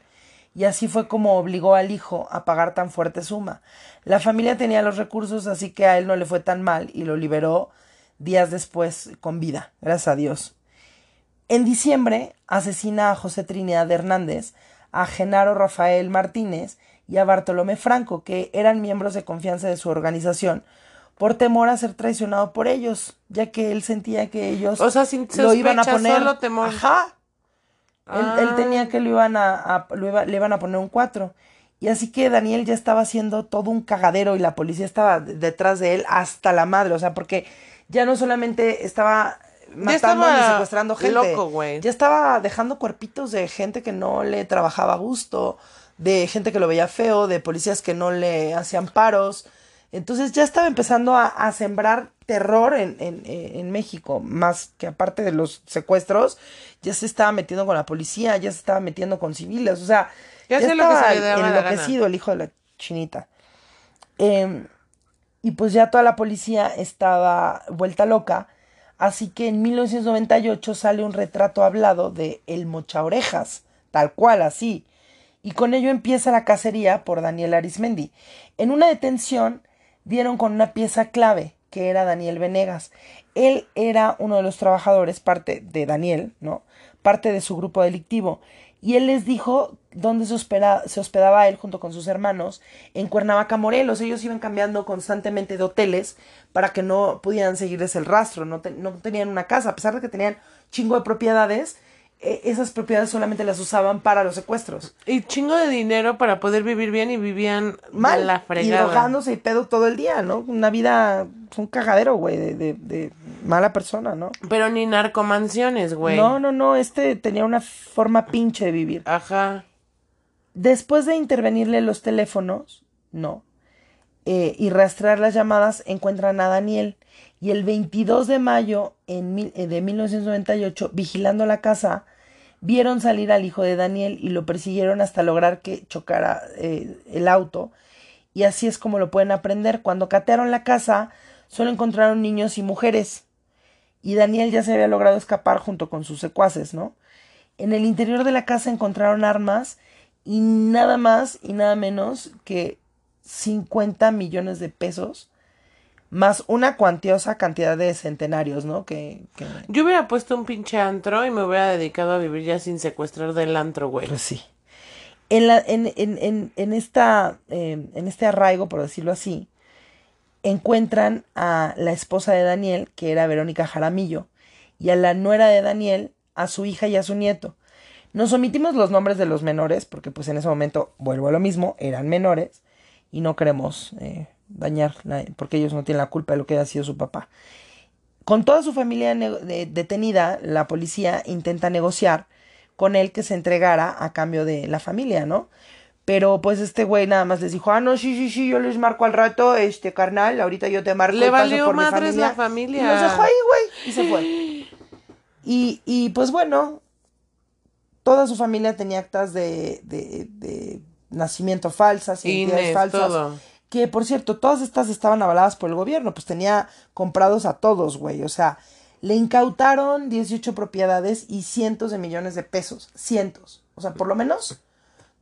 y así fue como obligó al hijo a pagar tan fuerte suma. La familia tenía los recursos, así que a él no le fue tan mal y lo liberó días después con vida, gracias a Dios. En diciembre asesina a José Trinidad Hernández, a Genaro Rafael Martínez y a Bartolomé Franco, que eran miembros de confianza de su organización, por temor a ser traicionado por ellos, ya que él sentía que ellos O sea, sin lo iban a poner. solo temor. Ajá. Él, él Ah. tenía que lo iban a, a- lo iba- le iban a poner un 4. Y así que Daniel ya estaba haciendo todo un cagadero y la policía estaba de- detrás de él hasta la madre. O sea, porque ya no solamente estaba matando ni secuestrando gente. loco, güey. Ya estaba dejando cuerpitos de gente que no le trabajaba a gusto, de gente que lo veía feo, de policías que no le hacían paros. Entonces ya estaba empezando a, a sembrar terror en, en, en México, más que aparte de los secuestros, ya se estaba metiendo con la policía, ya se estaba metiendo con civiles, o sea, Ya ya, hacía lo que estaba enloquecido el hijo de la chinita. Em, y pues ya toda la policía estaba vuelta loca, así que en 1998 sale un retrato hablado de El Mocha Orejas, tal cual así, y con ello empieza la cacería por Daniel Arismendi. En una detención dieron con una pieza clave, que era Daniel Venegas. Él era uno de los trabajadores, parte de Daniel, ¿no? Parte de su grupo delictivo. Y él les dijo dónde se, hospeda- se hospedaba él junto con sus hermanos en Cuernavaca, Morelos. Ellos iban cambiando constantemente de hoteles para que no pudieran seguirles el rastro. No, no tenían una casa, a pesar de que tenían chingo de propiedades. Eh, esas propiedades solamente las usaban para los secuestros. Y chingo de dinero para poder vivir bien y vivían Mal. y drogándose y pedo todo el día, ¿no? Una vida, un cagadero, güey, de, de, de mala persona, ¿no? Pero ni narcomansiones, güey. No, no, no, este tenía una forma pinche de vivir. Ajá. Después de intervenirle los teléfonos, no, eh, y rastrear las llamadas, encuentran a Daniel. Y el 22 de mayo en mil- eh, de 1998, vigilando la casa, vieron salir al hijo de Daniel y lo persiguieron hasta lograr que chocara eh, el auto. Y así es como lo pueden aprender. Cuando catearon la casa, solo encontraron niños y mujeres. Y Daniel ya se había logrado escapar junto con sus secuaces, ¿no? En el interior de la casa encontraron armas y nada más y nada menos que 50 millones de pesos, más una cuantiosa cantidad de centenarios, ¿no? Que, que Yo hubiera puesto un pinche antro y me hubiera dedicado a vivir ya sin secuestrar del antro, güey. pues sí. En, la, en, en, en, en esta, eh, en este arraigo, por decirlo así, encuentran a la esposa de Daniel, que era Verónica Jaramillo, y a la nuera de Daniel, a su hija y a su nieto. Nos omitimos los nombres de los menores, porque pues en ese momento, vuelvo a lo mismo, eran menores, y no queremos eh, dañar, porque ellos no tienen la culpa de lo que haya sido su papá. Con toda su familia de- detenida, la policía intenta negociar con él que se entregara a cambio de la familia, ¿no? Pero pues este güey nada más les dijo, ah, no, sí, sí, sí, yo les marco al rato, este carnal, ahorita yo te marco Le valió por mi madres la familia. Y los dejó ahí, güey, y se fue. Y, y pues bueno, toda su familia tenía actas de, de, de nacimiento falsas, identidades falsas. todo. Que por cierto, todas estas estaban avaladas por el gobierno, pues tenía comprados a todos, güey. O sea, le incautaron 18 propiedades y cientos de millones de pesos. Cientos. O sea, por lo menos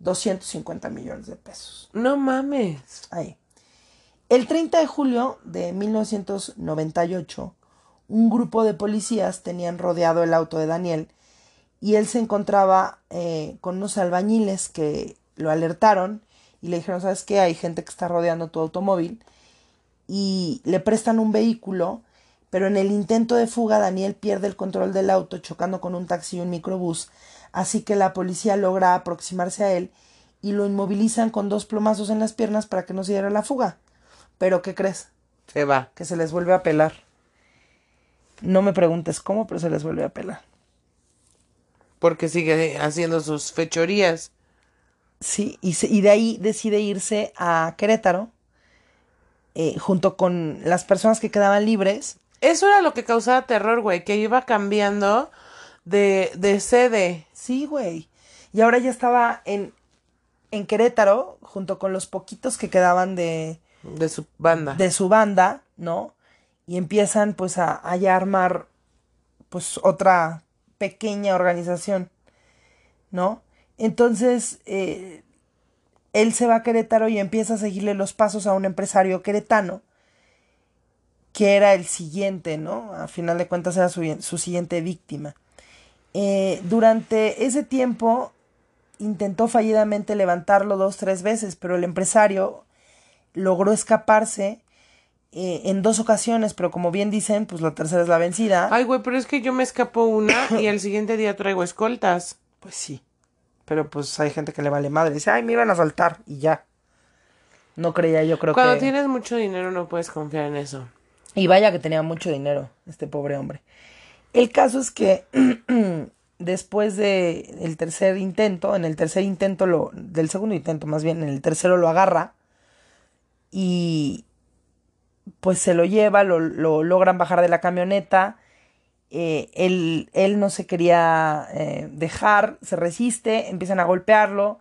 250 millones de pesos. No mames. Ahí. El 30 de julio de 1998, un grupo de policías tenían rodeado el auto de Daniel y él se encontraba eh, con unos albañiles que lo alertaron y le dijeron, ¿sabes qué? Hay gente que está rodeando tu automóvil y le prestan un vehículo, pero en el intento de fuga Daniel pierde el control del auto chocando con un taxi y un microbús, así que la policía logra aproximarse a él y lo inmovilizan con dos plomazos en las piernas para que no se diera la fuga. Pero ¿qué crees? Se va. Que se les vuelve a pelar. No me preguntes cómo, pero se les vuelve a pelar. Porque sigue haciendo sus fechorías. Sí, y, se- y de ahí decide irse a Querétaro eh, junto con las personas que quedaban libres. Eso era lo que causaba terror, güey, que iba cambiando de, de sede. Sí, güey. Y ahora ya estaba en, en Querétaro junto con los poquitos que quedaban de, De su banda. de su banda, ¿no? Y empiezan pues a, a ya armar pues otra pequeña organización, ¿no? Entonces, eh, él se va a Querétaro y empieza a seguirle los pasos a un empresario queretano, que era el siguiente, ¿no? A final de cuentas era su, su siguiente víctima. Eh, durante ese tiempo intentó fallidamente levantarlo dos, tres veces, pero el empresario logró escaparse eh, en dos ocasiones, pero como bien dicen, pues la tercera es la vencida. Ay, güey, pero es que yo me escapo una y al siguiente día traigo escoltas. Pues sí. Pero pues hay gente que le vale madre. Dice, ay, me iban a saltar y ya. No creía, yo creo Cuando que. tienes mucho dinero no puedes confiar en eso. Y vaya que tenía mucho dinero, este pobre hombre. El caso es que después de el tercer intento, en el tercer intento lo, del segundo intento más bien, en el tercero lo agarra y pues se lo lleva, lo, lo logran bajar de la camioneta. Eh, él, él, no se quería eh, dejar, se resiste, empiezan a golpearlo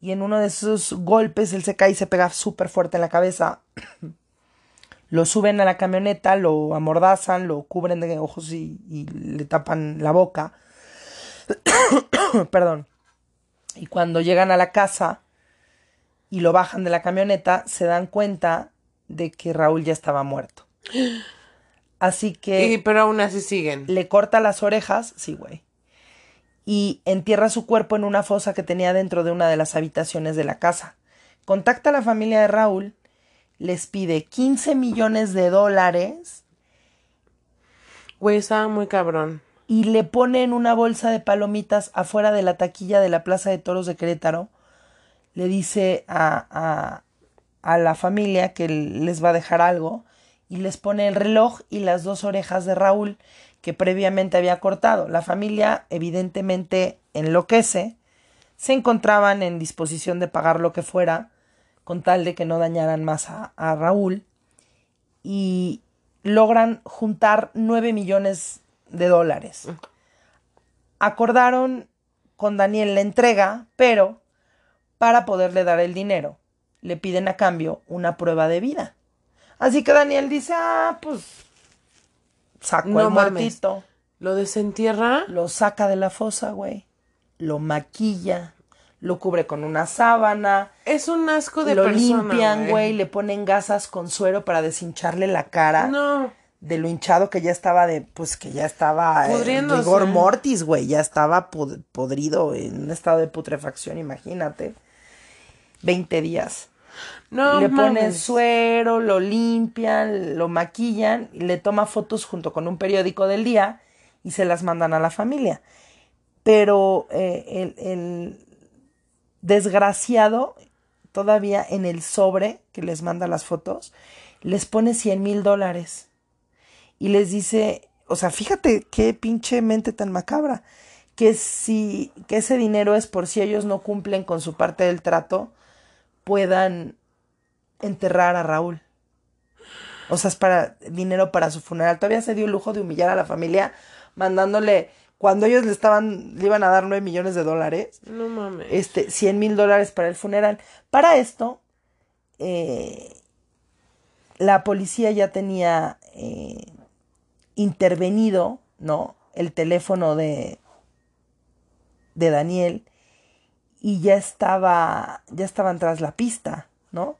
y en uno de esos golpes él se cae y se pega súper fuerte en la cabeza. lo suben a la camioneta, lo amordazan, lo cubren de ojos y, y le tapan la boca. Perdón. Y cuando llegan a la casa y lo bajan de la camioneta, se dan cuenta de que Raúl ya estaba muerto. Así que. Y, pero aún así siguen. Le corta las orejas, sí, güey. Y entierra su cuerpo en una fosa que tenía dentro de una de las habitaciones de la casa. Contacta a la familia de Raúl, les pide 15 millones de dólares. Güey, estaba muy cabrón. Y le pone en una bolsa de palomitas afuera de la taquilla de la Plaza de Toros de Querétaro. Le dice a, a, a la familia que les va a dejar algo y les pone el reloj y las dos orejas de Raúl que previamente había cortado. La familia evidentemente enloquece, se encontraban en disposición de pagar lo que fuera con tal de que no dañaran más a, a Raúl y logran juntar nueve millones de dólares. Acordaron con Daniel la entrega, pero para poderle dar el dinero le piden a cambio una prueba de vida. Así que Daniel dice, ah, pues sacó No el mames. muertito, Lo desentierra. lo saca de la fosa, güey, lo maquilla, lo cubre con una sábana, Es un asco de lo persona. limpian, güey, le ponen gasas con suero para deshincharle la cara. No. De lo hinchado que ya estaba de, pues que ya estaba rigor mortis, güey, ya estaba pod- podrido en un estado de putrefacción, imagínate. 20 días. No le ponen mames. suero, lo limpian, lo maquillan, y le toma fotos junto con un periódico del día y se las mandan a la familia. Pero eh, el, el desgraciado, todavía en el sobre que les manda las fotos, les pone 100 mil dólares. Y les dice, o sea, fíjate qué pinche mente tan macabra, que si, que ese dinero es por si ellos no cumplen con su parte del trato, puedan enterrar a Raúl. O sea, es para dinero para su funeral. Todavía se dio el lujo de humillar a la familia mandándole, cuando ellos le estaban, le iban a dar nueve millones de dólares, No mames. este, 100 mil dólares para el funeral. Para esto, eh, la policía ya tenía eh, intervenido, ¿no? El teléfono de, de Daniel y ya estaba, ya estaban tras la pista, ¿no?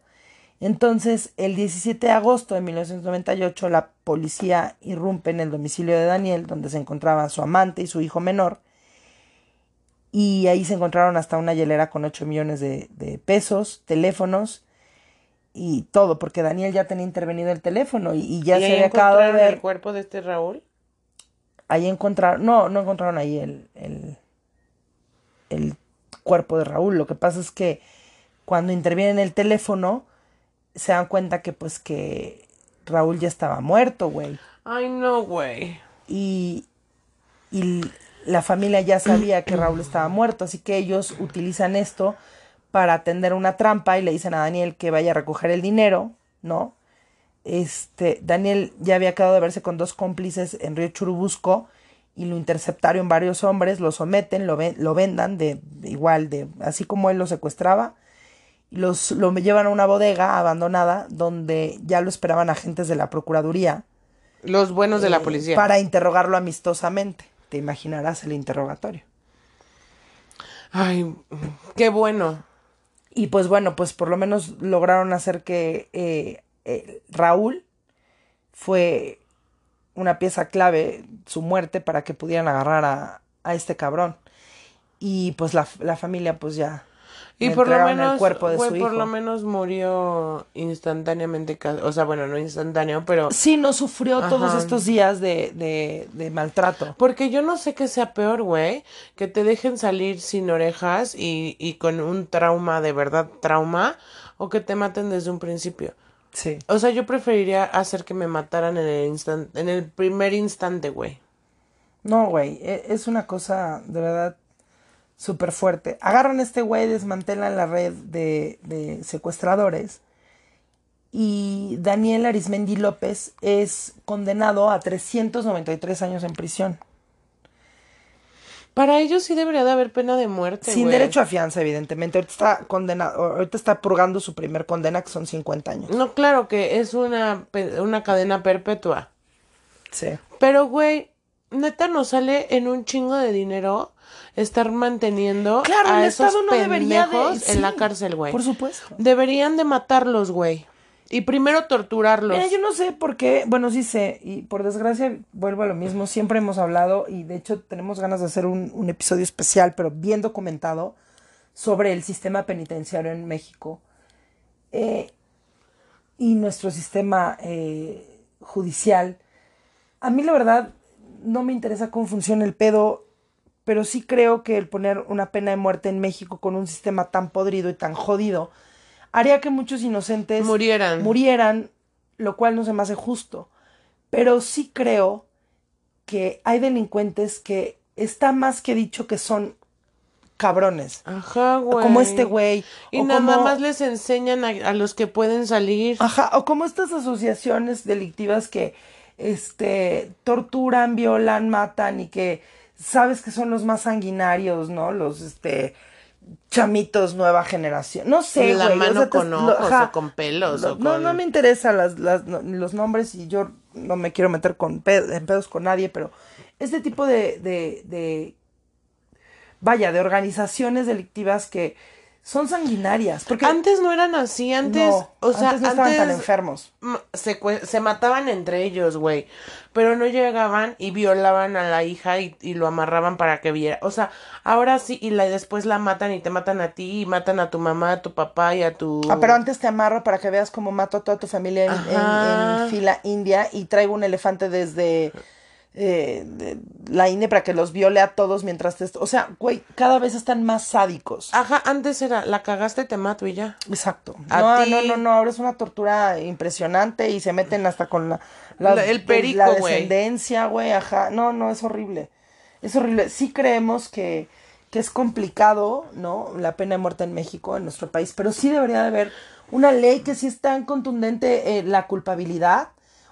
Entonces, el 17 de agosto de 1998, la policía irrumpe en el domicilio de Daniel, donde se encontraba su amante y su hijo menor, y ahí se encontraron hasta una hielera con 8 millones de, de pesos, teléfonos y todo, porque Daniel ya tenía intervenido el teléfono y, y ya ¿Y se había acabado de encontraron ver. el cuerpo de este Raúl? Ahí encontraron, no, no encontraron ahí el, el, el cuerpo de Raúl. Lo que pasa es que cuando intervienen el teléfono, se dan cuenta que pues que Raúl ya estaba muerto, güey. Ay, no, güey. Y, y la familia ya sabía que Raúl estaba muerto, así que ellos utilizan esto para atender una trampa y le dicen a Daniel que vaya a recoger el dinero, ¿no? Este, Daniel ya había quedado de verse con dos cómplices en Río Churubusco y lo interceptaron varios hombres, lo someten, lo, ven- lo vendan de, igual, de así como él lo secuestraba, los, lo llevan a una bodega abandonada donde ya lo esperaban agentes de la Procuraduría Los buenos de la eh, policía. Para interrogarlo amistosamente. Te imaginarás el interrogatorio. Ay, qué bueno. Y pues bueno, pues por lo menos lograron hacer que eh, eh, Raúl fue una pieza clave, su muerte, para que pudieran agarrar a, a este cabrón. Y pues la, la familia pues ya Y por lo menos, el cuerpo de güey, su por lo menos murió instantáneamente, o sea, bueno, no instantáneo, pero Sí, no sufrió todos estos días de, de, de maltrato. porque yo no sé qué sea peor, güey, que te dejen salir sin orejas y, y con un trauma de verdad, trauma, o que te maten desde un principio. Sí. O sea, yo preferiría hacer que me mataran en el instan- en el primer instante, güey. No, güey, e- es una cosa de verdad súper fuerte. Agarran a este güey, desmantelan la red de, de secuestradores y Daniel Arismendi López es condenado a 393 años en prisión. Para ellos sí debería de haber pena de muerte, Sin derecho a fianza, evidentemente. Ahorita está condenado, ahorita está purgando su primer condena, que son 50 años. No, claro que es una, una cadena perpetua. Sí. Pero, güey, neta nos sale en un chingo de dinero estar manteniendo Claro, a el esos Estado no debería de- en la cárcel, güey. Por supuesto. Deberían de matarlos, güey. Y primero torturarlos. Mira, yo no sé por qué, bueno, sí sé, y por desgracia vuelvo a lo mismo, siempre hemos hablado y de hecho tenemos ganas de hacer un, un episodio especial, pero bien documentado, sobre el sistema penitenciario en México eh, y nuestro sistema eh, judicial. A mí la verdad no me interesa cómo funciona el pedo, pero sí creo que el poner una pena de muerte en México con un sistema tan podrido y tan jodido haría que muchos inocentes Murieran. murieran, lo cual no se me hace justo. Pero sí creo que hay delincuentes que está más que dicho que son cabrones. Ajá, güey. Como este güey. Y o nada como- más les enseñan a, a los que pueden salir. Ajá, o como estas asociaciones delictivas que este torturan, violan, matan y que sabes que son los más sanguinarios, ¿no? Los este chamitos nueva generación. No sé, La güey, o mano te- con lo- ojos o con pelos No, o no, con... no me interesan las, los nombres y yo no me quiero meter con en pedos con nadie, pero este tipo de, de, de vaya, de organizaciones delictivas que son sanguinarias. Porque Antes no eran así, antes, no, o sea, antes no estaban tan enfermos. se, se mataban entre ellos, güey, pero no llegaban y violaban a la hija y, y lo amarraban para que viera, o sea, ahora sí, y la, después la matan y te matan a ti y matan a tu mamá, a tu papá y a tu... Ah, pero antes te amarro para que veas cómo mato a toda tu familia en, en- en fila india y traigo un elefante desde eh, de la India para que los viole a todos mientras te... O sea, güey, cada vez están más sádicos. Ajá, antes era, la cagaste, te mato y ya. Exacto. A no, ti- no, no, no, ahora es una tortura impresionante y se meten hasta con la, la, La- el perico, la descendencia, güey, ajá. No, no, es horrible. Es horrible. Sí creemos que, que es complicado, ¿no? La pena de muerte en México, en nuestro país, pero sí debería de haber una ley que sí es tan contundente eh, la culpabilidad.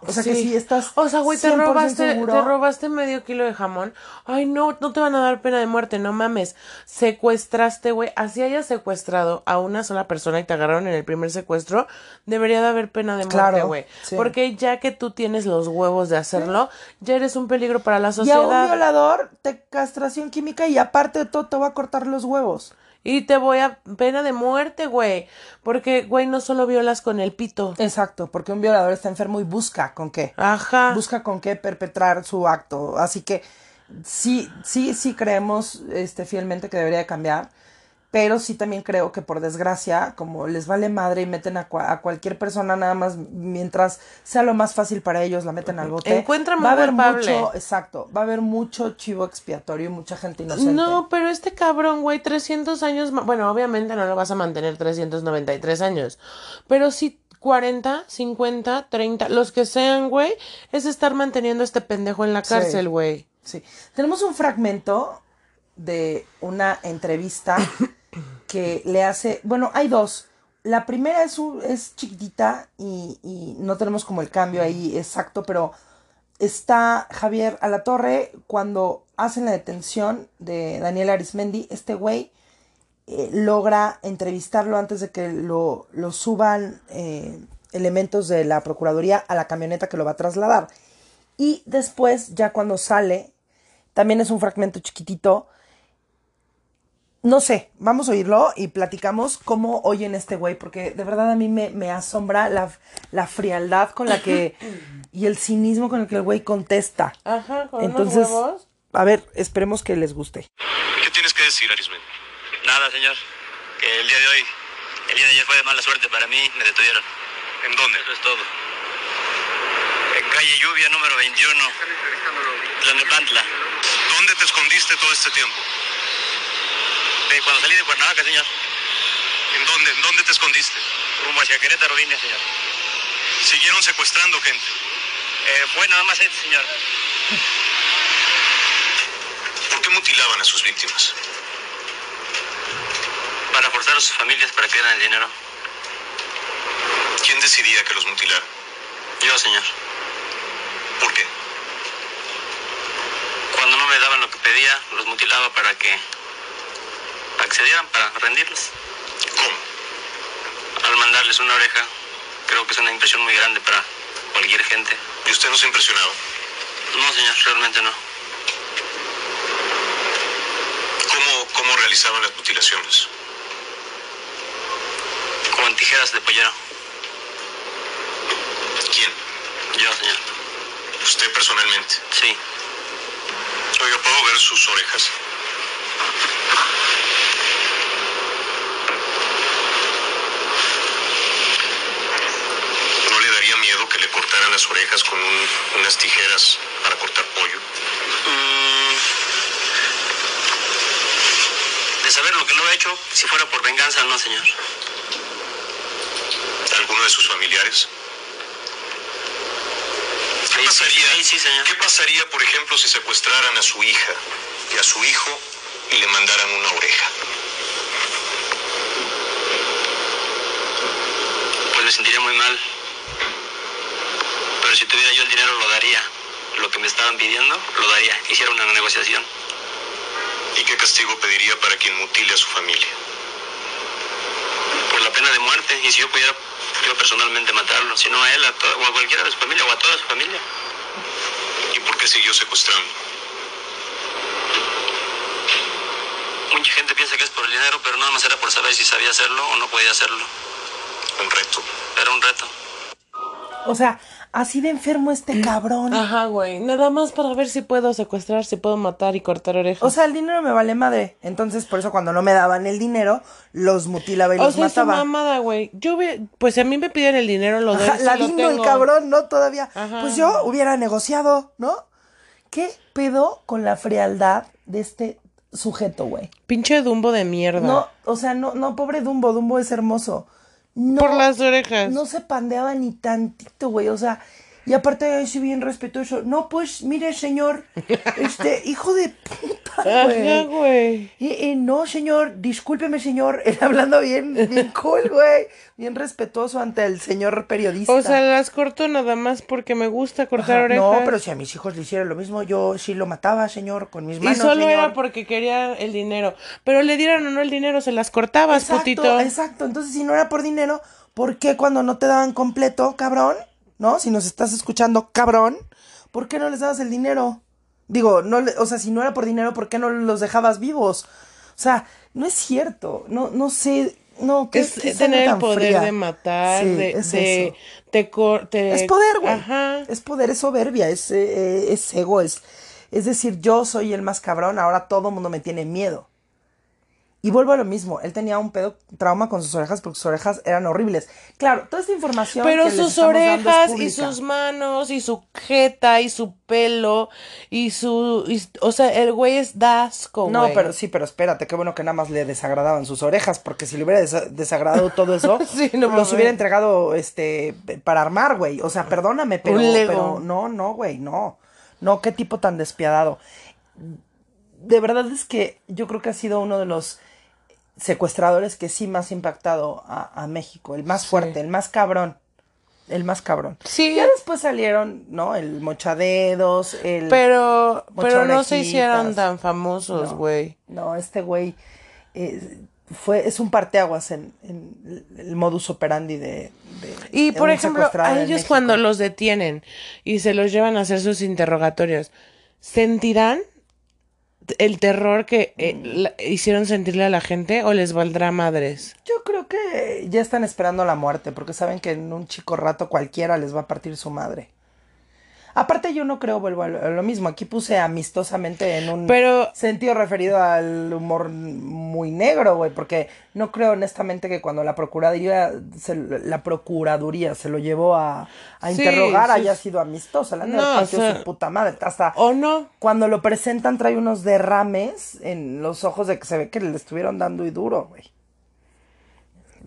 O sea, que si estás O sea, güey, te 100% robaste, seguro- te robaste medio kilo de jamón. Ay, no, no te van a dar pena de muerte, no mames. Secuestraste, güey. Así hayas secuestrado a una sola persona y te agarraron en el primer secuestro, debería de haber pena de muerte, Claro, güey. sí. Porque ya que tú tienes los huevos de hacerlo, ya eres un peligro para la Y a un sociedad. violador, te castración química y aparte de todo te va a cortar los huevos. Y te voy a pena de muerte, güey. Porque, güey, no solo violas con el pito. Exacto, porque un violador está enfermo y busca con qué. Ajá. busca con qué perpetrar su acto. Así que sí, sí, sí creemos este, fielmente que debería de cambiar, pero sí también creo que por desgracia, como les vale madre y meten a, cua- a cualquier persona nada más mientras sea lo más fácil para ellos, la meten al bote. Encuentran va a haber culpable. mucho, exacto, va a haber mucho chivo expiatorio y mucha gente inocente. No, pero este cabrón, güey, 300 años, bueno, obviamente no lo vas a mantener 393 años, pero sí 40, 50, 30, los que sean, güey, es estar manteniendo a este pendejo en la cárcel, güey. Sí. Tenemos un fragmento de una entrevista que le hace. Bueno, hay dos. La primera es, es chiquitita y, y no tenemos como el cambio ahí exacto, pero está Javier Alatorre cuando hacen la detención de Daniel Arismendi. Este güey eh, logra entrevistarlo antes de que lo, lo suban eh, elementos de la Procuraduría a la camioneta que lo va a trasladar. Y después, ya cuando sale, también es un fragmento chiquitito, no sé, vamos a oírlo y platicamos cómo oyen este güey, porque de verdad a mí me, me asombra la, la frialdad con la que y el cinismo con el que el güey contesta. Ajá, con Entonces, huevos. a ver, esperemos que les guste. ¿Qué tienes que decir, Arismendi? Nada, señor. Que el día de hoy, el día de ayer fue de mala suerte para mí, me detuvieron. ¿En dónde? Eso es todo. En calle Lluvia número 21, Tlalnepantla. ¿Dónde te escondiste todo este tiempo? De cuando salí de Cuernavaca, señor, ¿En dónde? ¿En dónde te escondiste? rumbo hacia Querétaro vine, señor. Siguieron secuestrando gente. Eh, fue nada más este, señor. ¿Por qué mutilaban a sus víctimas? Para forzar a sus familias para que dieran el dinero. ¿Quién decidía que los mutilara? Yo, señor. ¿Por qué? Cuando no me daban lo que pedía, los mutilaba para que accedieran, para rendirlos. ¿Cómo? Al mandarles una oreja, creo que es una impresión muy grande para cualquier gente. ¿Y usted no se impresionaba? No, señor, realmente no. ¿Cómo, cómo realizaban las mutilaciones? Con tijeras de pollero. ¿Quién? Yo, señor. ¿Usted personalmente? Sí. Oiga, ¿puedo ver sus orejas? ¿No le daría miedo que le cortaran las orejas con un- unas tijeras para cortar pollo? Mm, de saber lo que lo he hecho, si fuera por venganza, no, señor. ¿Alguno de sus familiares? ¿Qué sí, pasaría, ahí sí, señor. ¿Qué pasaría, por ejemplo, si secuestraran a su hija y a su hijo y le mandaran una oreja? Pues me sentiría muy mal. Pero si tuviera yo el dinero, lo daría. Lo que me estaban pidiendo, lo daría. Hiciera una negociación. ¿Y qué castigo pediría para quien mutile a su familia? Por la pena de muerte. Y si yo pudiera, yo personalmente matarlo. Si no a él, a o a cualquiera de su familia, o a toda su familia. ¿Y por qué siguió secuestrando? Mucha gente piensa que es por el dinero, pero nada más era por saber si sabía hacerlo o no podía hacerlo. Un reto. Era un reto. O sea, así de enfermo este cabrón. Ajá, güey. Nada más para ver si puedo secuestrar, si puedo matar y cortar orejas. O sea, el dinero me vale madre. Entonces, por eso cuando no me daban el dinero, los mutilaba y O los sea, es mataba. mamada, güey. Yo ve, pues si a mí me piden el dinero, lo doy. Ajá, la lo el cabrón, ¿no? Todavía. Ajá. Pues yo hubiera negociado, ¿no? ¿Qué pedo con la frialdad de este sujeto, güey? Pinche Dumbo de mierda. No, o sea, no, no, pobre Dumbo, Dumbo es hermoso. No, Por las orejas. no se pandeaba ni tantito, güey, o sea, y aparte sí bien respetuoso. No, pues, mire, señor, este, hijo de puta, Ajá, güey. güey. Eh, eh, no, señor, discúlpeme, señor. Él hablando bien, bien cool, güey. Bien respetuoso ante el señor periodista. O sea, las corto nada más porque me gusta cortar Ajá, orejas. No, pero si a mis hijos le hicieran lo mismo, yo sí lo mataba, señor, con mis Y manos. solo señor. era porque quería el dinero. Pero le dieran o no el dinero, se las cortabas, Exacto, putito. exacto. Entonces, si no era por dinero, ¿por qué cuando no te daban completo, cabrón? ¿No? Si nos estás escuchando, cabrón, ¿por qué no les dabas el dinero? Digo, no, le- o sea, si no era por dinero, ¿por qué no los dejabas vivos? O sea, no es cierto. No, no sé. No, ¿qué, Es qué tener el poder fría? de matar, Sí, de, es de, te- Es poder, güey. Ajá. Es poder, es soberbia, es, eh, es ego, es, es decir, yo soy el más cabrón, ahora todo el mundo me tiene miedo. Y vuelvo a lo mismo, él tenía un pedo, trauma con sus orejas porque sus orejas eran horribles. Claro, toda esta información. Pero que les sus estamos dando es orejas y sus manos y su jeta y su pelo y su... y- o sea, el güey es dasco, No, güey. pero sí, pero espérate, qué bueno que nada más le desagradaban sus orejas, porque si le hubiera desa- desagradado todo eso, Sí, no los hubiera entregado este para armar, güey. O sea, perdóname, pero, Un Lego. pero no, no, güey, no. No, qué tipo tan despiadado. De verdad es que yo creo que ha sido uno de los secuestradores que sí más impactado a, a México, el más fuerte, el más cabrón. El más cabrón. Sí. Ya después salieron, ¿no? El mochadedos, el. Pero, pero no se hicieron tan famosos, güey. No, este güey eh, fue, es un parteaguas en, en el modus operandi de. de- Y de por ejemplo, a ellos cuando los detienen y se los llevan a hacer sus interrogatorios, ¿sentirán el terror que eh, la- hicieron sentirle a la gente o les valdrá madres? Yo creo que ya están esperando la muerte, porque saben que en un chico rato cualquiera les va a partir su madre. Aparte yo no creo, vuelvo a lo a lo mismo, aquí puse amistosamente en un Pero- sentido referido al humor muy negro, güey, porque no creo honestamente que cuando la procuraduría se, la procuraduría se lo llevó a, a Sí, interrogar sí. haya sido amistosa, la No, no, o sea- su puta madre, hasta ¿O no? cuando lo presentan trae unos derrames en los ojos de que se ve que le estuvieron dando y duro, güey.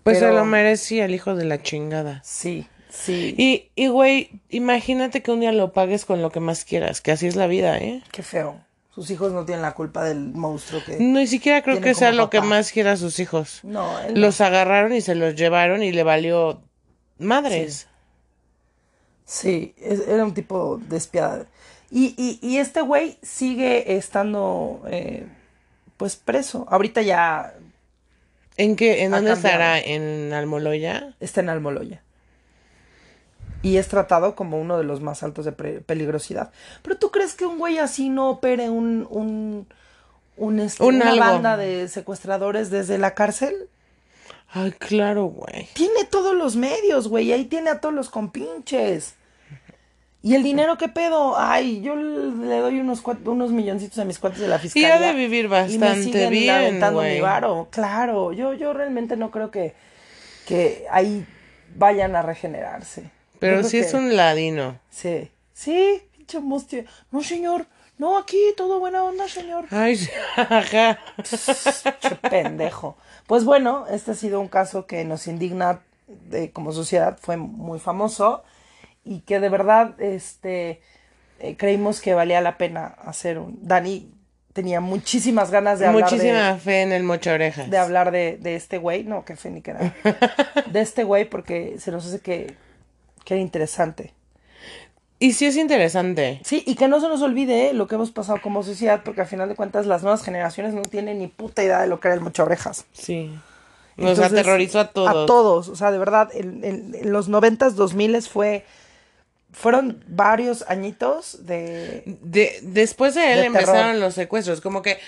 Pues Pero- se lo merecía el hijo de la chingada. Sí, sí. Y, y, güey, imagínate que un día lo pagues con lo que más quieras, que así es la vida, ¿eh? Qué feo. Sus hijos no tienen la culpa del monstruo que... Ni siquiera creo que sea lo que más quiera a sus hijos. No, él no. Los agarraron y se los llevaron y le valió madres. Sí, es- era un tipo despiadado. Y, y, y este güey sigue estando, eh, pues, preso. Ahorita ya ¿En qué? ¿En dónde cambiado. estará? ¿En Almoloya? está en Almoloya. Y es tratado como uno de los más altos de peligrosidad. Pero ¿tú crees que un güey así no opere un, un, un, este, Un una algo. banda de secuestradores desde la cárcel? Ay, claro, güey. Tiene todos los medios, güey. Ahí tiene a todos los compinches. ¿Y el dinero qué pedo? Ay, yo le doy unos, unos milloncitos a mis cuates de la fiscalía. ha de vivir y me bastante siguen bien, aventando güey. mi varo. Claro, yo, yo realmente no creo que, que ahí vayan a regenerarse. Pero sí es un ladino. Sí, sí, pinche mustio. No, señor. No, aquí todo buena onda, señor. Ay, ajá. Pendejo. Pues bueno, este ha sido un caso que nos indigna de, como sociedad, fue muy famoso y que de verdad este, eh, creímos que valía la pena hacer un... Dani tenía muchísimas ganas de hablar Muchísima de, fe en el mocha orejas. de hablar de, de este güey, no, que fe ni que nada, de este güey porque se nos hace que, que era interesante. Y sí es interesante. Sí, y que no se nos olvide eh, lo que hemos pasado como sociedad, porque al final de cuentas las nuevas generaciones no tienen ni puta idea de lo que era el orejas. Sí. Nos Entonces, aterrorizó a todos. A todos, o sea, de verdad, en, en- en los noventas, dos miles fue, fueron varios añitos de... De, después de él De empezaron terror. los secuestros. Como que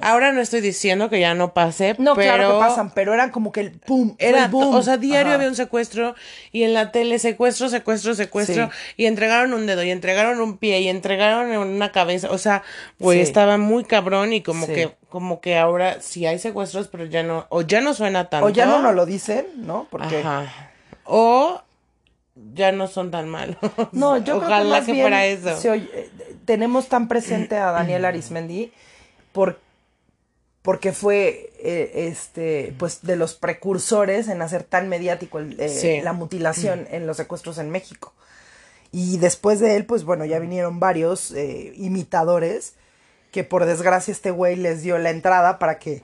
ahora no estoy diciendo que ya no pase, No, pero claro que pasan, pero eran como que el pum, Era, el boom. o sea, diario Ajá. había un secuestro y en la tele secuestro, secuestro, secuestro Sí. y entregaron un dedo y entregaron un pie y entregaron una cabeza, o sea, güey, Sí. estaba muy cabrón y como Sí. que como que ahora sí hay secuestros, pero ya no o ya no suena tanto. O ya no nos lo dicen, ¿no? Porque... Ajá. O ya no son tan malos. No, yo Ojalá creo que, más que bien fuera eso. oye- eh, tenemos tan presente a Daniel Arismendi por, porque fue eh, este pues de los precursores en hacer tan mediático el, eh, Sí. la mutilación en los secuestros en México. Y después de él, pues bueno, ya vinieron varios eh, imitadores que por desgracia este güey les dio la entrada para que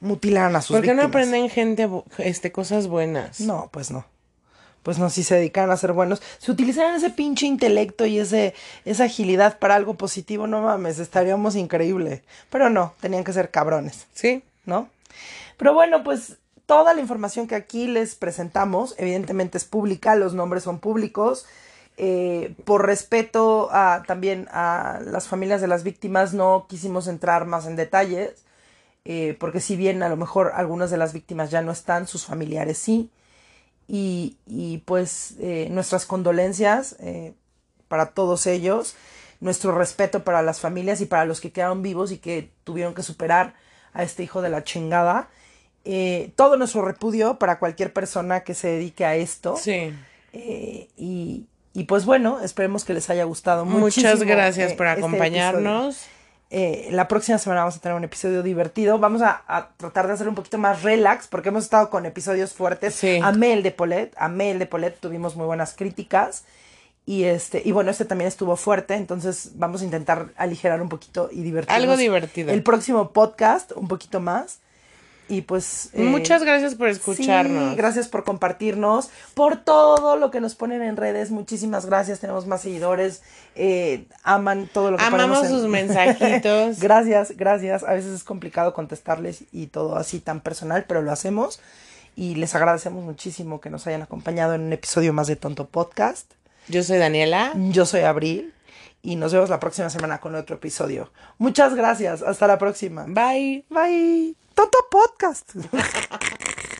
mutilaran a sus ¿Por qué no aprenden gente este cosas buenas? No, pues no. Pues no, si se dedicaran a ser buenos. Si utilizaran ese pinche intelecto y ese, esa agilidad para algo positivo, no mames, estaríamos increíble. Pero no, tenían que ser cabrones, Sí. ¿no? Pero bueno, pues toda la información que aquí les presentamos, evidentemente es pública, los nombres son públicos. Eh, por respeto a, también a las familias de las víctimas, no quisimos entrar más en detalles, eh, porque si bien a lo mejor algunas de las víctimas ya no están, sus familiares sí. Y, y, pues eh, nuestras condolencias eh, para todos ellos, nuestro respeto para las familias y para los que quedaron vivos y que tuvieron que superar a este hijo de la chingada. Eh, todo nuestro repudio para cualquier persona que se dedique a esto. Sí. Eh, y, y pues bueno, esperemos que les haya gustado Muchas muchísimo, gracias eh, por este acompañarnos. Eh, la próxima semana vamos a tener un episodio divertido. Vamos a, a tratar de hacer un poquito más relax porque hemos estado con episodios fuertes. Sí. Amé el de Polet, amé el de Polet, tuvimos muy buenas críticas. Y este, y bueno, este también estuvo fuerte, entonces vamos a intentar aligerar un poquito y divertirnos. Algo divertido. El próximo podcast, un poquito más. Y pues. eh, Muchas gracias por escucharnos. Sí, gracias por compartirnos, por todo lo que nos ponen en redes. Muchísimas gracias. Tenemos más seguidores. eh, aman todo lo que Amamos en- sus mensajitos. gracias, gracias. A veces es complicado contestarles y todo así tan personal, pero lo hacemos. Y les agradecemos muchísimo que nos hayan acompañado en un episodio más de Tonto Podcast. Yo soy Daniela. Yo soy Abril. Y nos vemos la próxima semana con otro episodio. Muchas gracias. Hasta la próxima. Bye. Bye. Toto Podcast.